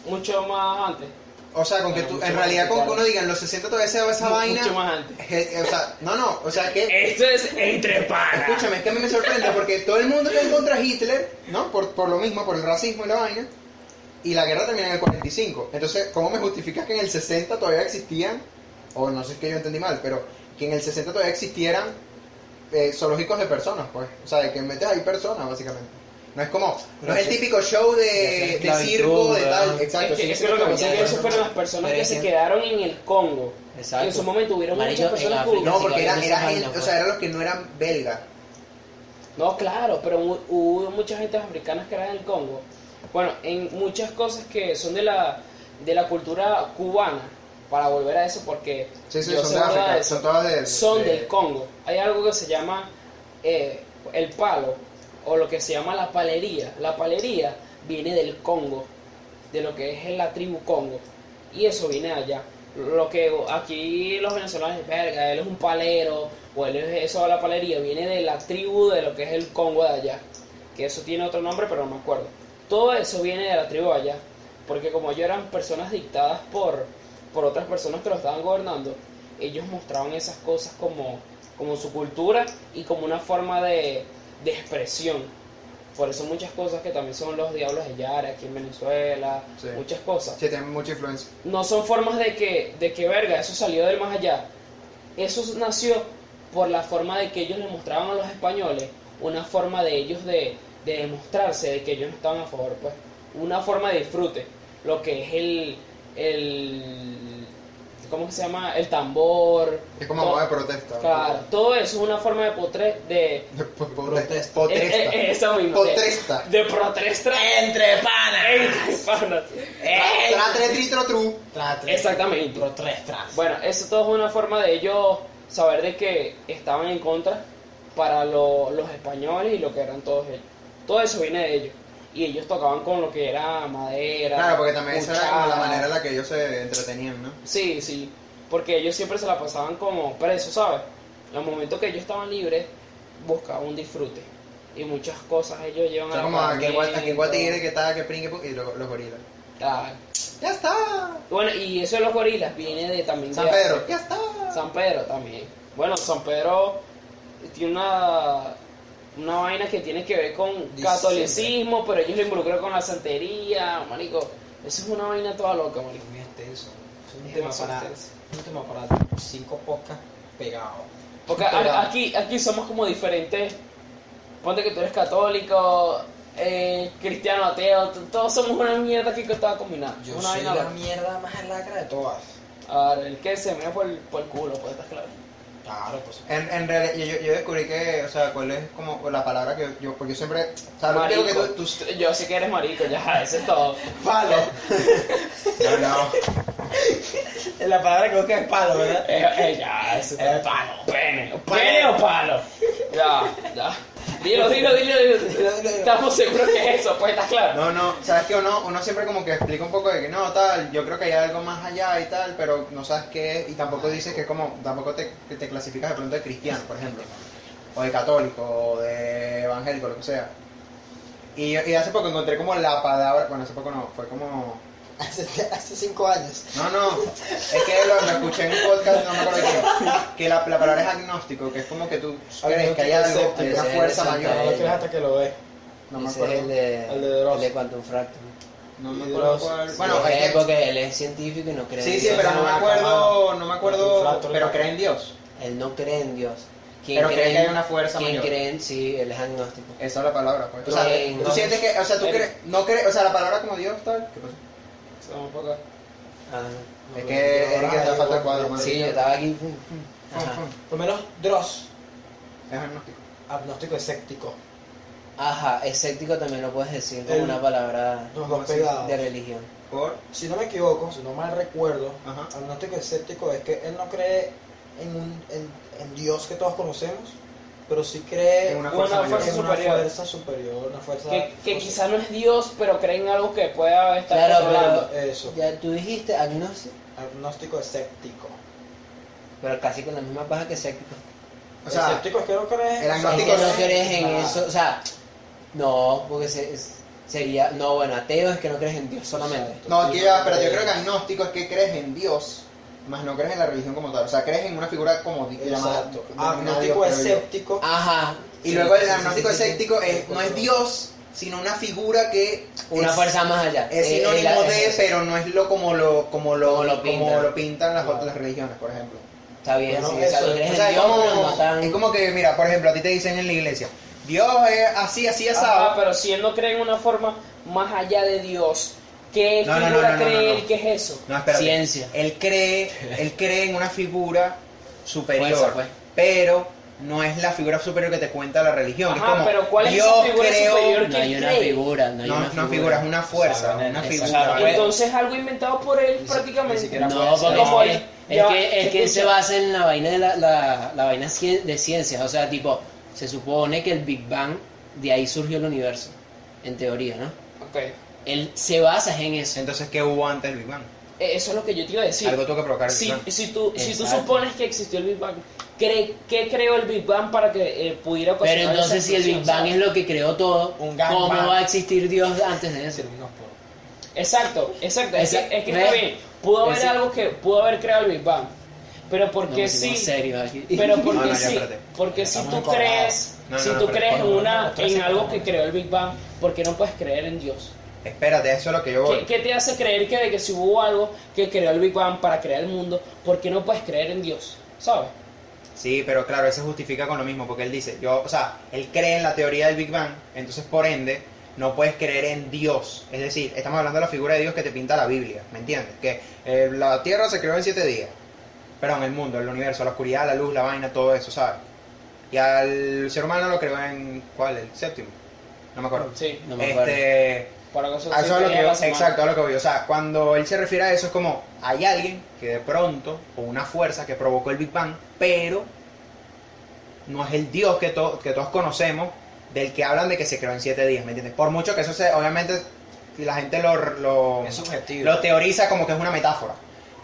Speaker 2: mucho más antes.
Speaker 1: O sea, con que tú, en realidad, con que uno diga en los 60 todavía se daba esa vaina.
Speaker 2: Mucho más antes.
Speaker 1: je- O sea, no, no, o sea que.
Speaker 2: Esto es entre panas.
Speaker 1: Escúchame, es que a mí me sorprende porque todo el mundo está en contra de Hitler, ¿no? Por, por lo mismo, por el racismo y la vaina. Y la guerra termina en el 45. Entonces, ¿cómo me justificas que en el 60 todavía existían, o no sé si es que yo entendí mal, pero que en el 60 todavía existieran eh, zoológicos de personas, pues? O sea, de que metes ahí personas, básicamente. No es como, no es el típico show de, de circo, de tal. Exacto,
Speaker 2: es que,
Speaker 1: sí,
Speaker 2: es
Speaker 1: sí,
Speaker 2: que lo que es
Speaker 1: sí,
Speaker 2: que esas fueron las personas que
Speaker 3: es
Speaker 2: se
Speaker 3: que-
Speaker 2: quedaron en el Congo.
Speaker 3: Exacto.
Speaker 2: En su momento hubieron muchas personas
Speaker 3: en
Speaker 2: que
Speaker 1: No, porque era,
Speaker 3: Sí,
Speaker 1: era o sea, eran los que no eran belgas.
Speaker 2: No, claro, pero hu- hubo mucha gente africana que era del Congo. Bueno, en muchas cosas que son de la, de la cultura cubana, para volver a eso, porque
Speaker 1: Sí, sí,
Speaker 2: yo
Speaker 1: son de África,
Speaker 2: eso,
Speaker 1: son todas de...
Speaker 2: son
Speaker 1: de-
Speaker 2: del Congo. Hay algo que se llama eh, el palo, o lo que se llama la palería. La palería viene del Congo, de lo que es la tribu Congo, y eso viene de allá. Lo que aquí los venezolanos dicen, verga, él es un palero, o él es eso de la palería, viene de la tribu de lo que es el Congo de allá, que eso tiene otro nombre, pero no me acuerdo. Todo eso viene de la tribu de allá, porque como ellos eran personas dictadas por, por otras personas que lo estaban gobernando, ellos mostraban esas cosas como, como su cultura y como una forma de, de expresión. Por eso muchas cosas que también son los diablos de Yara aquí en Venezuela,
Speaker 1: Sí.
Speaker 2: muchas cosas.
Speaker 1: Sí, tienen mucha influencia.
Speaker 2: No son formas de que, de que verga, eso salió del más allá. Eso nació por la forma de que ellos le mostraban a los españoles una forma de ellos de, de demostrarse de que ellos no estaban a favor, pues. Una forma de disfrute. Lo que es el. el ¿Cómo se llama? El tambor.
Speaker 1: Es como
Speaker 2: todo-
Speaker 1: modo de protesta.
Speaker 2: Claro, todo eso es una forma de potre, de,
Speaker 1: De
Speaker 3: Protesta.
Speaker 1: Potresta.
Speaker 2: eh, eh, eso mismo, de-
Speaker 1: Potresta.
Speaker 2: de protesta
Speaker 3: Entre panas.
Speaker 2: entre panas.
Speaker 1: Tra, tre, tri, tro, tru.
Speaker 2: Exactamente.
Speaker 4: Pro tres tras.
Speaker 2: Bueno, eso todo es una forma de ellos saber de que estaban en contra para lo- los españoles y lo que eran todos ellos. Todo eso viene de ellos. Y ellos tocaban con lo que era madera.
Speaker 1: Claro, porque también esa era como la manera en la que ellos se entretenían, ¿no?
Speaker 2: Sí, sí. Porque ellos siempre se la pasaban como presos, ¿sabes? En el momento que ellos estaban libres, buscaban un disfrute. Y muchas cosas ellos llevan
Speaker 1: O sea, como aquí en Gua- aquí en Guatigre que estaba, que pringue, y luego los gorilas.
Speaker 2: Claro.
Speaker 1: ¡Ya está!
Speaker 2: Bueno, y eso de los gorilas viene de también
Speaker 1: San
Speaker 2: de
Speaker 1: Pedro. ¡ya está!
Speaker 2: San Pedro también. Bueno, San Pedro tiene una, una vaina que tiene que ver con catolicismo, pero ellos lo involucran con la santería, marico. Eso es una vaina toda loca, marico.
Speaker 4: muy extenso. Es un
Speaker 2: Es
Speaker 4: tema para,
Speaker 2: extenso.
Speaker 4: un tema para cinco podcasts pegados.
Speaker 2: Porque aquí, aquí somos como diferentes. Ponte que tú eres católico, eh, cristiano, ateo, todos somos una mierda que estaba combinada.
Speaker 4: Yo
Speaker 2: una
Speaker 4: soy
Speaker 2: vaina
Speaker 4: la
Speaker 2: loca.
Speaker 4: mierda más lacra de todas.
Speaker 2: A ver, el que se me por, por el culo, pues estás claro.
Speaker 4: Claro, pues.
Speaker 1: En, en realidad, yo, yo descubrí que, o sea, cuál es como la palabra que yo, porque yo siempre, o sea, lo que digo que
Speaker 2: Marico.
Speaker 1: tú, tú-
Speaker 2: Yo sé que eres marico, ya, eso es todo.
Speaker 1: palo. No, no.
Speaker 4: La palabra que busca es palo, ¿verdad?
Speaker 2: Eh, eh, ya, eso
Speaker 4: Es palo.
Speaker 2: Pene, pene o palo. Ya, ya. Dilo, dilo, dilo, dilo. Estamos seguros que es eso, pues estás claro.
Speaker 1: No, no, sabes que uno, uno siempre como que explica un poco de que no, tal, yo creo que hay algo más allá y tal, pero no sabes qué es, y tampoco dices que como, tampoco te, te clasificas de pronto de cristiano, por ejemplo, o de católico, o de evangélico, lo que sea. Y, y hace poco encontré como la palabra, bueno, hace poco no, fue como,
Speaker 4: Hace, hace cinco años.
Speaker 1: no, no, es que lo, lo escuché en un podcast, no me acuerdo de quién, que la, la palabra es agnóstico, que es como que tú crees que hay algo,
Speaker 4: Escéptico.
Speaker 1: una fuerza mayor,
Speaker 4: No lo crees hasta que lo ves.
Speaker 1: no me acuerdo,
Speaker 3: el de,
Speaker 4: El de Dross.
Speaker 3: el de Quantum Fractal.
Speaker 1: no me
Speaker 4: Y
Speaker 1: acuerdo cuál,
Speaker 3: Sí,
Speaker 1: bueno,
Speaker 3: es
Speaker 1: es que-
Speaker 3: porque él es científico y no cree
Speaker 1: Sí,
Speaker 3: en
Speaker 1: sí,
Speaker 3: Dios.
Speaker 1: pero no me
Speaker 4: Vaca,
Speaker 1: acuerdo, no me acuerdo, pero cree en Dios.
Speaker 3: Él no cree en Dios. ¿Quién
Speaker 1: Pero cree
Speaker 3: cree
Speaker 1: que hay
Speaker 3: en-
Speaker 1: una fuerza
Speaker 3: ¿Quién
Speaker 1: mayor.
Speaker 3: cree en sí? Él es agnóstico.
Speaker 1: Esa es la palabra, pues. O
Speaker 3: Tú
Speaker 1: sea,
Speaker 3: creen,
Speaker 1: tú
Speaker 3: ¿no?
Speaker 1: sientes que, o sea, tú crees, no crees, o sea, la palabra como Dios, tal. ¿Qué pasa?
Speaker 2: Estamos un poco-
Speaker 3: Ah,
Speaker 1: Es que Eric está falta de cuadro,
Speaker 3: no. Sí, yo estaba aquí.
Speaker 4: Por lo menos Dross,
Speaker 1: Es agnóstico.
Speaker 4: agnóstico escéptico.
Speaker 3: Ajá, escéptico también lo puedes decir como
Speaker 4: El-
Speaker 3: una palabra
Speaker 4: Los
Speaker 1: ¿Cómo
Speaker 4: dos
Speaker 1: así?
Speaker 4: pegados.
Speaker 3: de religión.
Speaker 1: Por.
Speaker 4: Si no me equivoco, si no mal recuerdo,
Speaker 1: Ajá.
Speaker 4: agnóstico escéptico es que él no cree en, un, en, en Dios que todos conocemos, pero sí cree
Speaker 1: En una fuerza
Speaker 4: una
Speaker 2: superior.
Speaker 4: fuerza superior, una fuerza...
Speaker 2: Que, que quizá no es Dios, pero creen algo que pueda estar
Speaker 3: Claro,
Speaker 2: controlando.
Speaker 4: Eso,
Speaker 3: Ya tú dijiste agnóstico,
Speaker 4: agnóstico escéptico.
Speaker 3: pero casi con la misma paja que escéptico.
Speaker 1: O sea,
Speaker 4: escéptico es que no crees...
Speaker 1: el
Speaker 3: Es
Speaker 1: agnóstico
Speaker 3: que no
Speaker 1: es-
Speaker 3: crees en
Speaker 4: nada.
Speaker 3: eso, o sea, No, porque se- es- sería. No, bueno, ateo es que no crees en Dios solamente.
Speaker 4: Exacto.
Speaker 1: No, pero yo creo que agnóstico es que crees en Dios, más no crees en la religión como tal. O sea, crees en una figura como llamada
Speaker 4: Agnóstico
Speaker 1: pero-
Speaker 4: escéptico.
Speaker 3: Ajá.
Speaker 1: Y
Speaker 3: Sí,
Speaker 1: luego el
Speaker 3: sí, sí,
Speaker 1: agnóstico
Speaker 3: sí, sí, sí.
Speaker 1: escéptico es, no es Dios, sino una figura que
Speaker 3: Una
Speaker 1: es-
Speaker 3: fuerza más allá.
Speaker 1: Es
Speaker 3: Eh,
Speaker 1: sinónimo
Speaker 3: eh,
Speaker 1: de,
Speaker 3: es-
Speaker 1: pero no es lo como lo como lo,
Speaker 3: Como lo
Speaker 1: como
Speaker 3: pintan.
Speaker 1: lo pintan las
Speaker 4: Claro.
Speaker 1: otras religiones, por ejemplo.
Speaker 3: Está bien,
Speaker 4: Bueno,
Speaker 3: sí, o sea,
Speaker 4: eso-
Speaker 3: crees
Speaker 1: O sea,
Speaker 3: en
Speaker 1: es
Speaker 3: Dios,
Speaker 1: como,
Speaker 3: no tan-
Speaker 1: es como que, mira, por ejemplo, a ti te dicen en la iglesia, Dios es así, así, asado.
Speaker 2: pero si él no cree en una forma más allá de Dios, ¿qué
Speaker 1: No, no,
Speaker 2: figura
Speaker 1: no, no, no,
Speaker 2: cree
Speaker 1: no.
Speaker 2: él que es eso?
Speaker 1: No, espérate.
Speaker 3: Ciencia.
Speaker 1: Él cree, él cree en una figura superior,
Speaker 3: Fuerza, pues.
Speaker 1: pero no es la figura superior que te cuenta la religión.
Speaker 2: Ajá,
Speaker 1: es como,
Speaker 2: pero ¿cuál es esa
Speaker 1: Dios
Speaker 2: figura
Speaker 1: creó-
Speaker 2: superior?
Speaker 3: No hay una
Speaker 2: cree?
Speaker 3: figura, no hay
Speaker 1: No,
Speaker 3: una
Speaker 1: no figura, es una fuerza,
Speaker 4: O sea,
Speaker 1: una figura.
Speaker 2: Entonces es algo inventado por él prácticamente.
Speaker 3: No, porque
Speaker 2: Como
Speaker 3: es, que- es que, es que él se basa en la vaina de la, la, la vaina cien- de ciencias, o sea, tipo, se supone que el Big Bang, de ahí surgió el universo, en teoría, ¿no?
Speaker 2: Ok.
Speaker 3: Él se basa en eso.
Speaker 1: Entonces, ¿qué hubo antes del Big Bang?
Speaker 2: Eh, Eso es lo que yo te iba a decir.
Speaker 1: Algo tuvo que provocar el
Speaker 2: Si,
Speaker 1: Big Bang.
Speaker 2: si, tú, si tú supones que existió el Big Bang, ¿cree- ¿qué creó el Big Bang para que eh, pudiera
Speaker 3: Pero
Speaker 2: ocasionar
Speaker 3: entonces
Speaker 2: esa
Speaker 3: si el Big Bang es
Speaker 2: ¿sabes?
Speaker 3: lo que creó todo,
Speaker 4: Un
Speaker 3: ¿cómo
Speaker 4: bang.
Speaker 3: va a existir Dios antes de eso?
Speaker 2: Exacto, exacto. Es que, es que está bien. Pudo haber
Speaker 3: Ese-
Speaker 2: algo que pudo haber creado el Big Bang. Pero
Speaker 3: No,
Speaker 2: porque
Speaker 3: me
Speaker 2: sí.
Speaker 3: serio aquí.
Speaker 2: Pero porque
Speaker 1: No, no,
Speaker 2: sí. Porque si tú crees,
Speaker 1: No,
Speaker 2: si
Speaker 1: no, no,
Speaker 2: tú crees en una, en algo que creó el Big Bang, ¿por qué no puedes creer en Dios?
Speaker 1: Espérate, eso es lo que yo voy.
Speaker 2: ¿Qué, qué te hace creer que de que si hubo algo que creó el Big Bang para crear el mundo, ¿por qué no puedes creer en Dios? ¿Sabes?
Speaker 1: Sí, pero claro, él se justifica con lo mismo, porque él dice, yo, o sea, él cree en la teoría del Big Bang, entonces por ende no puedes creer en Dios. Es decir, estamos hablando de la figura de Dios que te pinta la Biblia, ¿me entiendes? Que eh, la Tierra se creó en siete días. Perdón, el mundo, el universo, la oscuridad, la luz, la vaina, todo eso, ¿sabes? Y al ser humano lo creó en, ¿cuál? El séptimo. No me acuerdo.
Speaker 2: Sí.
Speaker 3: No me acuerdo.
Speaker 1: Este,
Speaker 2: Para que eso
Speaker 1: es lo que yo, exacto, a lo que voy. O sea, cuando él se refiere a eso es como hay alguien que de pronto, o una fuerza que provocó el Big Bang, pero no es el Dios que, to- que todos conocemos, del que hablan de que se creó en siete días, ¿me entiendes? Por mucho que eso se, obviamente, la gente lo, lo,
Speaker 4: Es subjetivo.
Speaker 1: lo teoriza como que es una metáfora.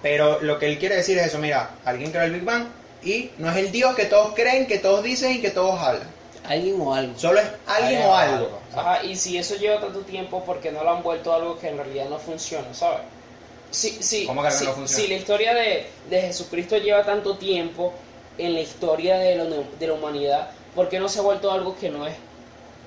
Speaker 1: Pero lo que él quiere decir es eso, mira, alguien creó el Big Bang y no es el Dios que todos creen, que todos dicen y que todos hablan.
Speaker 3: Alguien o algo.
Speaker 1: Solo es alguien o algo.
Speaker 2: Ajá, y si eso lleva tanto tiempo, ¿por qué no lo han vuelto algo que en realidad no funciona, ¿sabes? Si,
Speaker 1: ¿Cómo que
Speaker 2: si,
Speaker 1: no funciona?
Speaker 2: si la historia de, de Jesucristo lleva tanto tiempo en la historia de la, de la humanidad, ¿por qué no se ha vuelto algo que no es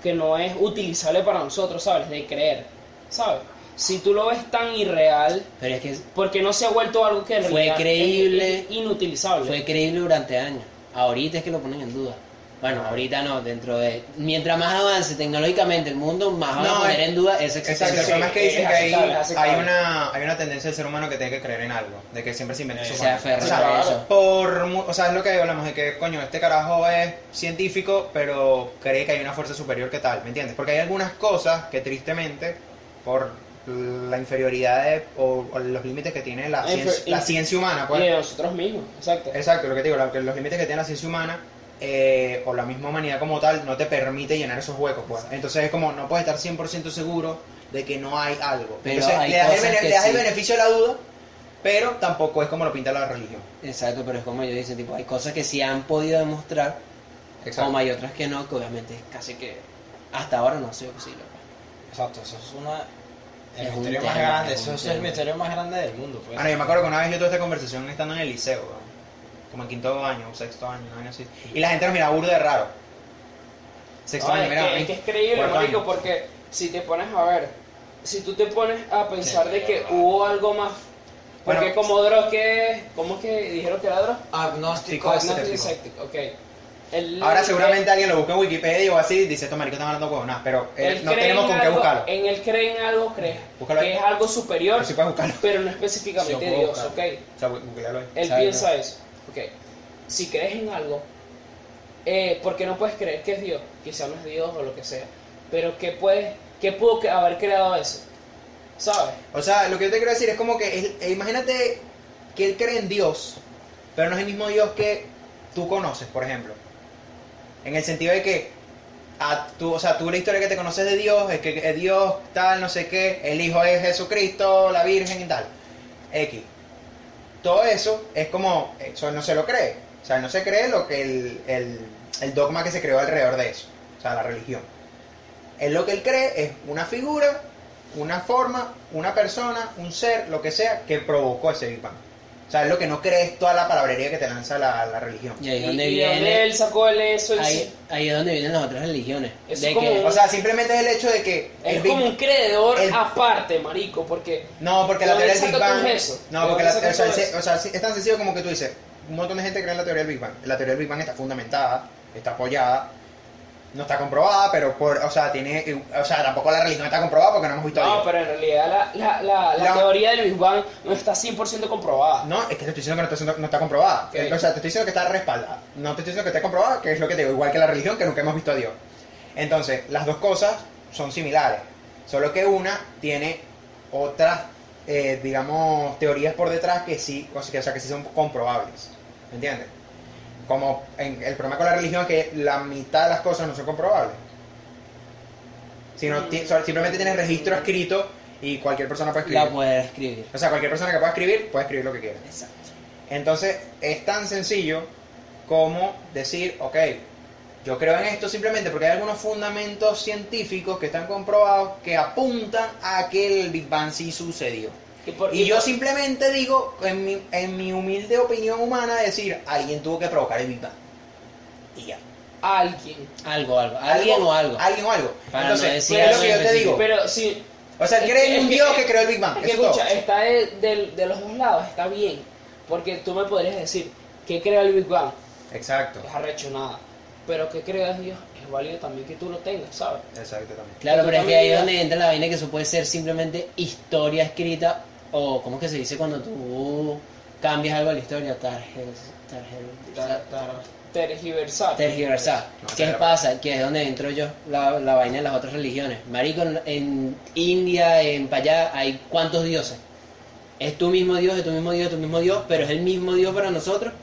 Speaker 2: que no es utilizable para nosotros, ¿sabes? De creer, ¿sabes? Si tú lo ves tan irreal,
Speaker 3: Pero es que
Speaker 2: ¿por qué no se ha vuelto algo que en
Speaker 3: Fue creíble.
Speaker 2: es inutilizable?
Speaker 3: fue creíble durante años. Ahorita es que lo ponen en duda. Bueno, ahorita no, dentro de... Mientras más avance tecnológicamente el mundo, más
Speaker 1: No,
Speaker 3: a poner
Speaker 1: es-
Speaker 3: en duda esa
Speaker 1: Exacto, el
Speaker 3: existencia.
Speaker 1: problema es que dicen
Speaker 2: es
Speaker 1: que hay, una, hay una tendencia del ser humano que tiene que creer en algo, de que siempre se inventa su
Speaker 3: Se
Speaker 1: forma.
Speaker 3: aferra
Speaker 1: o sea,
Speaker 3: eso.
Speaker 1: por, mu- o sea, es lo que hablamos de que, coño, este carajo es científico, pero cree que hay una fuerza superior que tal, ¿me entiendes? Porque hay algunas cosas que tristemente, por la inferioridad de- o, o los límites que tiene la, ciencia, la
Speaker 2: inf-
Speaker 1: ciencia humana,
Speaker 2: Y
Speaker 1: pues,
Speaker 2: de nosotros mismos, exacto.
Speaker 1: Exacto, lo que te digo, los límites que tiene la ciencia humana eh, o la misma humanidad como tal no te permite llenar esos huecos, pues. Entonces es como no puedes estar 100% seguro de que no hay algo.
Speaker 3: Pero
Speaker 1: Entonces
Speaker 3: hay
Speaker 1: le das, el,
Speaker 3: cosas
Speaker 1: bene-
Speaker 3: que
Speaker 1: le das el
Speaker 3: sí.
Speaker 1: beneficio de la duda, pero tampoco es como lo pinta la religión.
Speaker 3: Exacto, pero es como yo dice, tipo, hay cosas que sí han podido demostrar, como hay otras que no, que obviamente casi que hasta ahora no ha sido posible. pues.
Speaker 4: Exacto, eso es una. El
Speaker 3: Es
Speaker 4: misterio más grande,
Speaker 3: es
Speaker 4: eso es el misterio más grande del mundo. Pues.
Speaker 1: Bueno, yo me acuerdo que una vez yo tuve esta conversación estando en el liceo. Como en quinto año, o sexto año, vaina así. Y la gente nos miraba burda de raro. Sexto
Speaker 2: No,
Speaker 1: año,
Speaker 2: es,
Speaker 1: mira,
Speaker 2: que, es que es creíble, marico,
Speaker 1: año.
Speaker 2: porque si te pones a ver, si tú te pones a pensar de que hubo algo más, porque
Speaker 1: Bueno,
Speaker 2: como Dross que, ¿cómo es que dijeron que era Dross?
Speaker 4: Agnóstico
Speaker 1: Agnóstico
Speaker 4: escéptico.
Speaker 2: Ok.
Speaker 1: Ahora seguramente alguien lo busca en Wikipedia o así y dice, estos maricos están hablando huevonadas, pero
Speaker 2: él
Speaker 1: no tenemos
Speaker 2: en
Speaker 1: con qué buscarlo.
Speaker 2: En él cree en algo cree,
Speaker 1: Búscalo ahí.
Speaker 2: que es algo superior,
Speaker 1: Pero sí
Speaker 2: no específicamente
Speaker 4: Sí,
Speaker 2: Dios, ok.
Speaker 1: O sea.
Speaker 2: Él piensa eso. Ok. Si crees en algo, eh, ¿por qué no puedes creer que es Dios? Quizá no es Dios o lo que sea. Pero ¿qué, puede, qué pudo haber creado eso? ¿Sabes?
Speaker 1: O sea, lo que yo te quiero decir es como que, eh, imagínate que él cree en Dios, pero no es el mismo Dios que tú conoces, por ejemplo. En el sentido de que, a tú, o sea, tú la historia que te conoces de Dios es que es Dios tal, no sé qué, el Hijo es Jesucristo, la Virgen y tal. X. Todo eso es como, eso no se lo cree. O sea, no se cree lo que el, el, dogma que se creó alrededor de eso. O sea, la religión. Él lo que él cree es una figura, una forma, una persona, un ser, lo que sea, que provocó ese Big. O sea, él lo que no cree es toda la palabrería que te lanza la, la religión.
Speaker 3: Y ahí es donde
Speaker 2: y
Speaker 3: viene.
Speaker 2: él sacó el eso, el
Speaker 3: Ahí,
Speaker 2: sí.
Speaker 3: ahí es donde vienen las otras religiones.
Speaker 2: Es
Speaker 3: de
Speaker 2: como
Speaker 3: que,
Speaker 1: O sea, simplemente es el hecho de que... el
Speaker 2: es
Speaker 1: Big-
Speaker 2: como un creedor
Speaker 1: el-
Speaker 2: aparte, marico, porque
Speaker 1: No, porque la
Speaker 2: ¿De
Speaker 1: teoría del Big Bang.
Speaker 2: eso?
Speaker 1: No,
Speaker 2: ¿De
Speaker 1: porque la, o, sea,
Speaker 2: eso?
Speaker 1: o sea, es tan sencillo como que tú dices, un montón de gente cree en la teoría del Big Bang. La teoría del Big Bang está fundamentada, está apoyada, no está comprobada, pero por, o sea, tiene, o sea, tampoco la religión está comprobada porque no hemos visto a
Speaker 2: no, pero en realidad la, la, la, la teoría del Big Bang no está 100% comprobada.
Speaker 1: No, es que te estoy diciendo que no está, no está comprobada. O sea, te estoy diciendo que está respaldada. No te estoy diciendo que esté comprobada, que es lo que te digo, igual que la religión, que nunca hemos visto a Dios. Entonces, las dos cosas son similares, solo que una tiene otras, eh, digamos, teorías por detrás que sí, o sea, que sí son comprobables. ¿Me entiendes? Como en- el problema con la religión es que la mitad de las cosas no son comprobables. Sino, ti- simplemente tienes registro escrito y cualquier persona puede escribir.
Speaker 3: la puedes escribir.
Speaker 1: O sea, cualquier persona que pueda escribir puede escribir lo que quiera.
Speaker 3: Exacto.
Speaker 1: Entonces, es tan sencillo como decir, ok, yo creo en esto simplemente porque hay algunos fundamentos científicos que están comprobados que apuntan a que el Big Bang sí sucedió.
Speaker 2: Y, por-
Speaker 1: Y yo
Speaker 2: por-
Speaker 1: simplemente digo, en mi, en mi humilde opinión humana, decir, alguien tuvo que provocar el Big Bang. Y ya.
Speaker 2: alguien.
Speaker 3: Algo, algo. Alguien o algo.
Speaker 1: Alguien o algo.
Speaker 3: Para no
Speaker 1: Entonces,
Speaker 3: decir
Speaker 1: es lo
Speaker 3: algo
Speaker 1: que yo te digo.
Speaker 2: Pero sí,
Speaker 1: o sea, creen un
Speaker 2: que-
Speaker 1: Dios que creó el Big Bang.
Speaker 2: es que
Speaker 1: Eso es todo.
Speaker 2: escucha, está de, del- de los dos lados, está bien. Porque tú me podrías decir, ¿qué crea el Big Bang?
Speaker 1: Exacto.
Speaker 2: Es arrecho nada. Pero que creas Dios es válido también que tú lo tengas, ¿sabes?
Speaker 1: Exacto también.
Speaker 3: Claro, pero es que ahí es donde entra la vaina que eso puede ser simplemente historia escrita o, ¿cómo es que se dice cuando tú cambias algo de la historia? Tarjes,
Speaker 2: Tergiversar.
Speaker 3: tergiversar.
Speaker 1: No,
Speaker 3: ¿Qué
Speaker 1: claro.
Speaker 3: pasa? Que es donde entro yo, la, la vaina de las otras religiones. Marico, en, en India, en para allá, hay cuántos dioses. Es tu mismo Dios, es tu mismo Dios, es tu mismo Dios, pero es el mismo Dios para nosotros.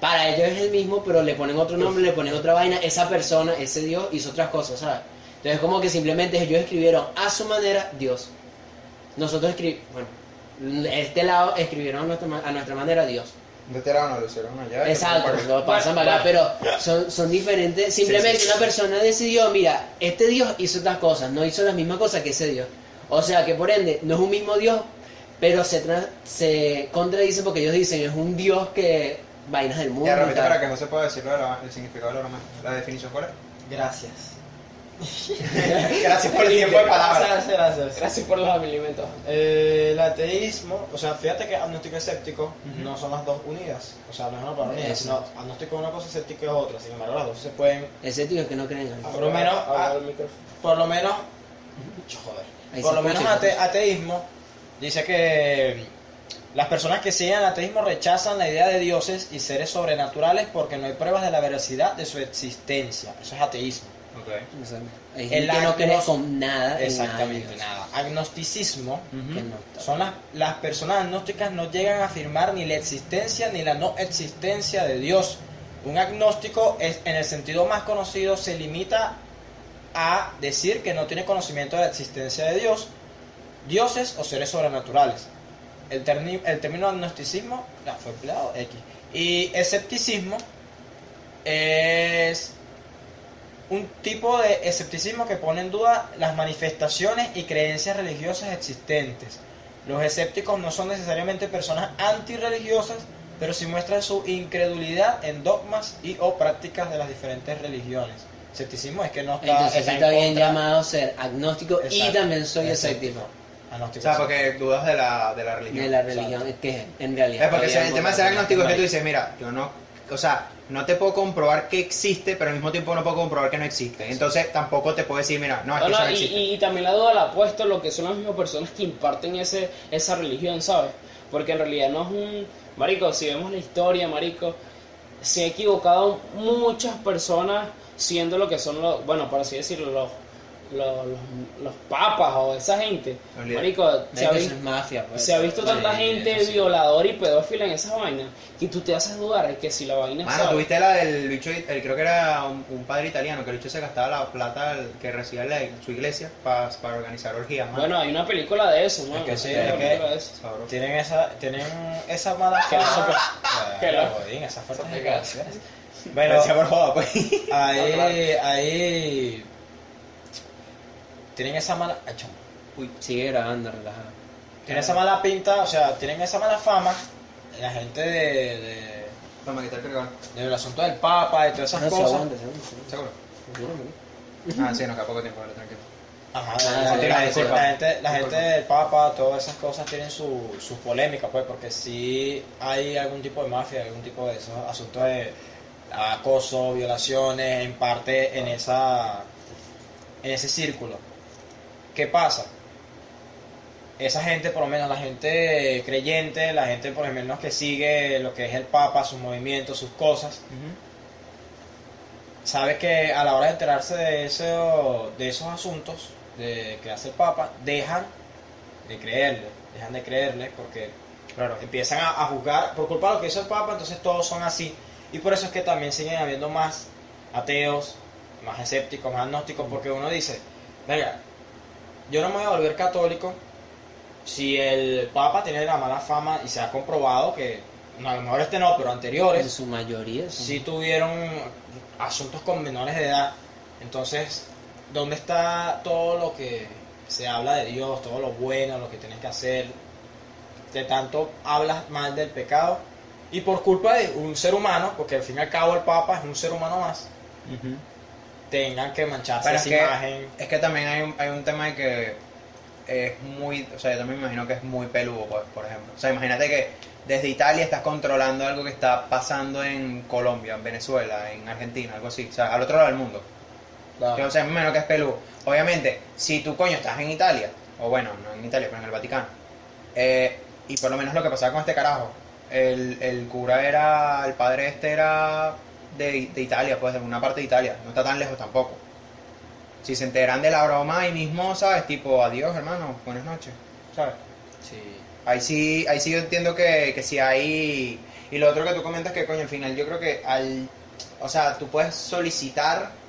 Speaker 3: Para ellos es el mismo, pero le ponen otro nombre, le ponen otra vaina. Esa persona, ese Dios, hizo otras cosas, ¿sabes? Entonces, como que simplemente ellos escribieron a su manera Dios. Nosotros escribimos, bueno, este lado escribieron a nuestra, ma- a nuestra manera Dios.
Speaker 1: De este lado no lo hicieron allá.
Speaker 3: Exacto, lo pasan para acá, pero son, son diferentes. Simplemente
Speaker 1: Sí, sí, sí.
Speaker 3: una persona decidió, mira, este Dios hizo otras cosas, no hizo las mismas cosas que ese Dios. O sea que por ende, no es un mismo Dios, pero se, se contradice porque ellos dicen, es un Dios que vainas del mundo.
Speaker 1: Ya, repite para que José pueda decirlo de la- el significado de la. La definición cuál es. Gracias por el tiempo de palabras.
Speaker 4: Gracias, gracias.
Speaker 2: Gracias por los alimentos.
Speaker 4: Eh, el ateísmo, o sea, fíjate que agnóstico y escéptico no son las dos unidas. O sea, no es una palabra unida, sino agnóstico es una cosa, escéptico es otra. Sin embargo, las dos se pueden,
Speaker 3: Ese tío que no creen en algo.
Speaker 4: Por lo menos, ah, por lo menos, joder,
Speaker 3: Ahí
Speaker 4: por lo menos ate- ateísmo dice que las personas que siguen el ateísmo rechazan la idea de dioses y seres sobrenaturales porque no hay pruebas de la veracidad de su existencia. Eso es ateísmo.
Speaker 3: O sea, hay
Speaker 4: El
Speaker 3: gente que no cree con nada. en
Speaker 4: Exactamente,
Speaker 3: nada.
Speaker 4: nada. Agnosticismo. Son las, las personas agnósticas no llegan a afirmar ni la existencia ni la no existencia de Dios. Un agnóstico es, en el sentido más conocido se limita a decir que no tiene conocimiento de la existencia de Dios, dioses o seres sobrenaturales. El, terni- el término agnosticismo ya fue empleado X. Y escepticismo es un tipo de escepticismo que pone en duda las manifestaciones y creencias religiosas existentes. Los escépticos no son necesariamente personas antirreligiosas, pero sí muestran su incredulidad en dogmas y o prácticas de las diferentes religiones. Escepticismo es que no está,
Speaker 3: Entonces
Speaker 4: está en
Speaker 3: está bien
Speaker 4: contra-
Speaker 3: llamado ser agnóstico y
Speaker 4: Exacto.
Speaker 3: también soy
Speaker 4: Escéptico.
Speaker 1: O sea, porque dudas de la, de la religión.
Speaker 3: de la religión, que en realidad.
Speaker 1: Es porque el tema de ser agnóstico es que tú dices, mira, yo no, o sea, no te puedo comprobar que existe, pero al mismo tiempo no puedo comprobar que no existe. Entonces tampoco te puedo decir, mira, no, es
Speaker 2: No,
Speaker 1: que
Speaker 2: no,
Speaker 1: eso no
Speaker 2: y,
Speaker 1: existe.
Speaker 2: y- y también la duda la puesto lo que son las mismas personas que imparten ese, esa religión, ¿sabes? Porque en realidad no es un... Marico, si vemos la historia, Marico, se ha equivocado muchas personas siendo lo que son los, bueno, por así decirlo, los, los, los, los papas o esa gente. Marico, se ha,
Speaker 3: Marico,
Speaker 2: vi-
Speaker 3: eso es mafia, pues.
Speaker 2: se ha visto tanta
Speaker 3: Sí,
Speaker 2: gente
Speaker 3: sí.
Speaker 2: violadora y pedófila en esa vaina que tú te haces dudar de que si la vaina
Speaker 1: Mano, tuviste la del bicho, el, creo que era un, un padre italiano, que el bicho se gastaba la plata que recibía en la- en su iglesia pa- para organizar orgías, mano.
Speaker 2: Bueno, hay una película de eso, ¿no?
Speaker 4: Es que sí, es que-. Tienen esa, tienen esa mala fama.
Speaker 2: loco. Qué
Speaker 4: Bueno, esas
Speaker 1: por joda, pues.
Speaker 4: ahí, ahí tienen esa mala... Ay, chamo.
Speaker 3: Uy, sigue grabando, relajado.
Speaker 4: Tienen esa mala pinta, o sea, tienen esa mala fama, la gente de, de-
Speaker 1: Toma, quitar el cargador.
Speaker 4: del asunto del Papa y todas esas
Speaker 3: No, se
Speaker 4: cosas.
Speaker 3: aguanta, se aguanta, se aguanta.
Speaker 1: ¿Seguro? Ah, sí, nos queda poco tiempo, vale, tranquilo.
Speaker 4: Ajá,
Speaker 3: Ah,
Speaker 4: la,
Speaker 3: sí,
Speaker 4: la-
Speaker 1: disculpa,
Speaker 4: la-
Speaker 1: disculpa.
Speaker 4: la gente, la gente
Speaker 1: Disculpa.
Speaker 4: del Papa, todas esas cosas tienen su- sus polémicas, pues, porque sí hay algún tipo de mafia, algún tipo de esos asuntos de acoso, violaciones, en parte en esa en ese círculo. ¿Qué pasa? Esa gente, por lo menos la gente creyente, la gente por lo menos que sigue lo que es el Papa, sus movimientos, sus cosas, sabe que a la hora de enterarse de, eso, de esos asuntos de que hace el Papa, dejan de creerle, dejan de creerle porque
Speaker 1: Claro.
Speaker 4: empiezan a, a juzgar por culpa de lo que hizo el Papa, entonces todos son así. Y por eso es que también siguen habiendo más ateos, más escépticos, más agnósticos, porque uno dice, venga, yo no me voy a volver católico si el Papa tiene la mala fama y se ha comprobado que, no, a lo mejor este no, pero
Speaker 3: En
Speaker 4: anteriores,
Speaker 3: su mayoría
Speaker 4: sí tuvieron asuntos con menores de edad. Entonces, ¿dónde está todo lo que se habla de Dios, todo lo bueno, lo que tienes que hacer? De tanto hablas mal del pecado y por culpa de un ser humano, porque al fin y al cabo el Papa es un ser humano más,
Speaker 1: Ujú.
Speaker 4: Tengan que mancharse
Speaker 1: Pero
Speaker 4: esa
Speaker 1: es que,
Speaker 4: imagen.
Speaker 1: es que también hay un, hay un tema de que es muy, o sea, yo también me imagino que es muy peludo, pues, por ejemplo. O sea, imagínate que desde Italia estás controlando algo que está pasando en Colombia, en Venezuela, en Argentina, algo así, o sea, al otro lado del mundo.
Speaker 4: Claro.
Speaker 1: O sea, me imagino que es peludo. Obviamente, si tú coño estás en Italia, o bueno, no en Italia, pero en el Vaticano, eh, y por lo menos lo que pasaba con este carajo, el, el cura era, el padre este era de, de Italia, pues de alguna parte de Italia, no está tan lejos tampoco. Si se enteran de la broma ahí mismo, ¿sabes? Tipo, adiós hermano, buenas noches, ¿sabes?
Speaker 3: Sí.
Speaker 1: Ahí sí, ahí sí yo entiendo que, que si hay... Y lo otro que tú comentas que, coño, al final yo creo que al... O sea, tú puedes solicitar,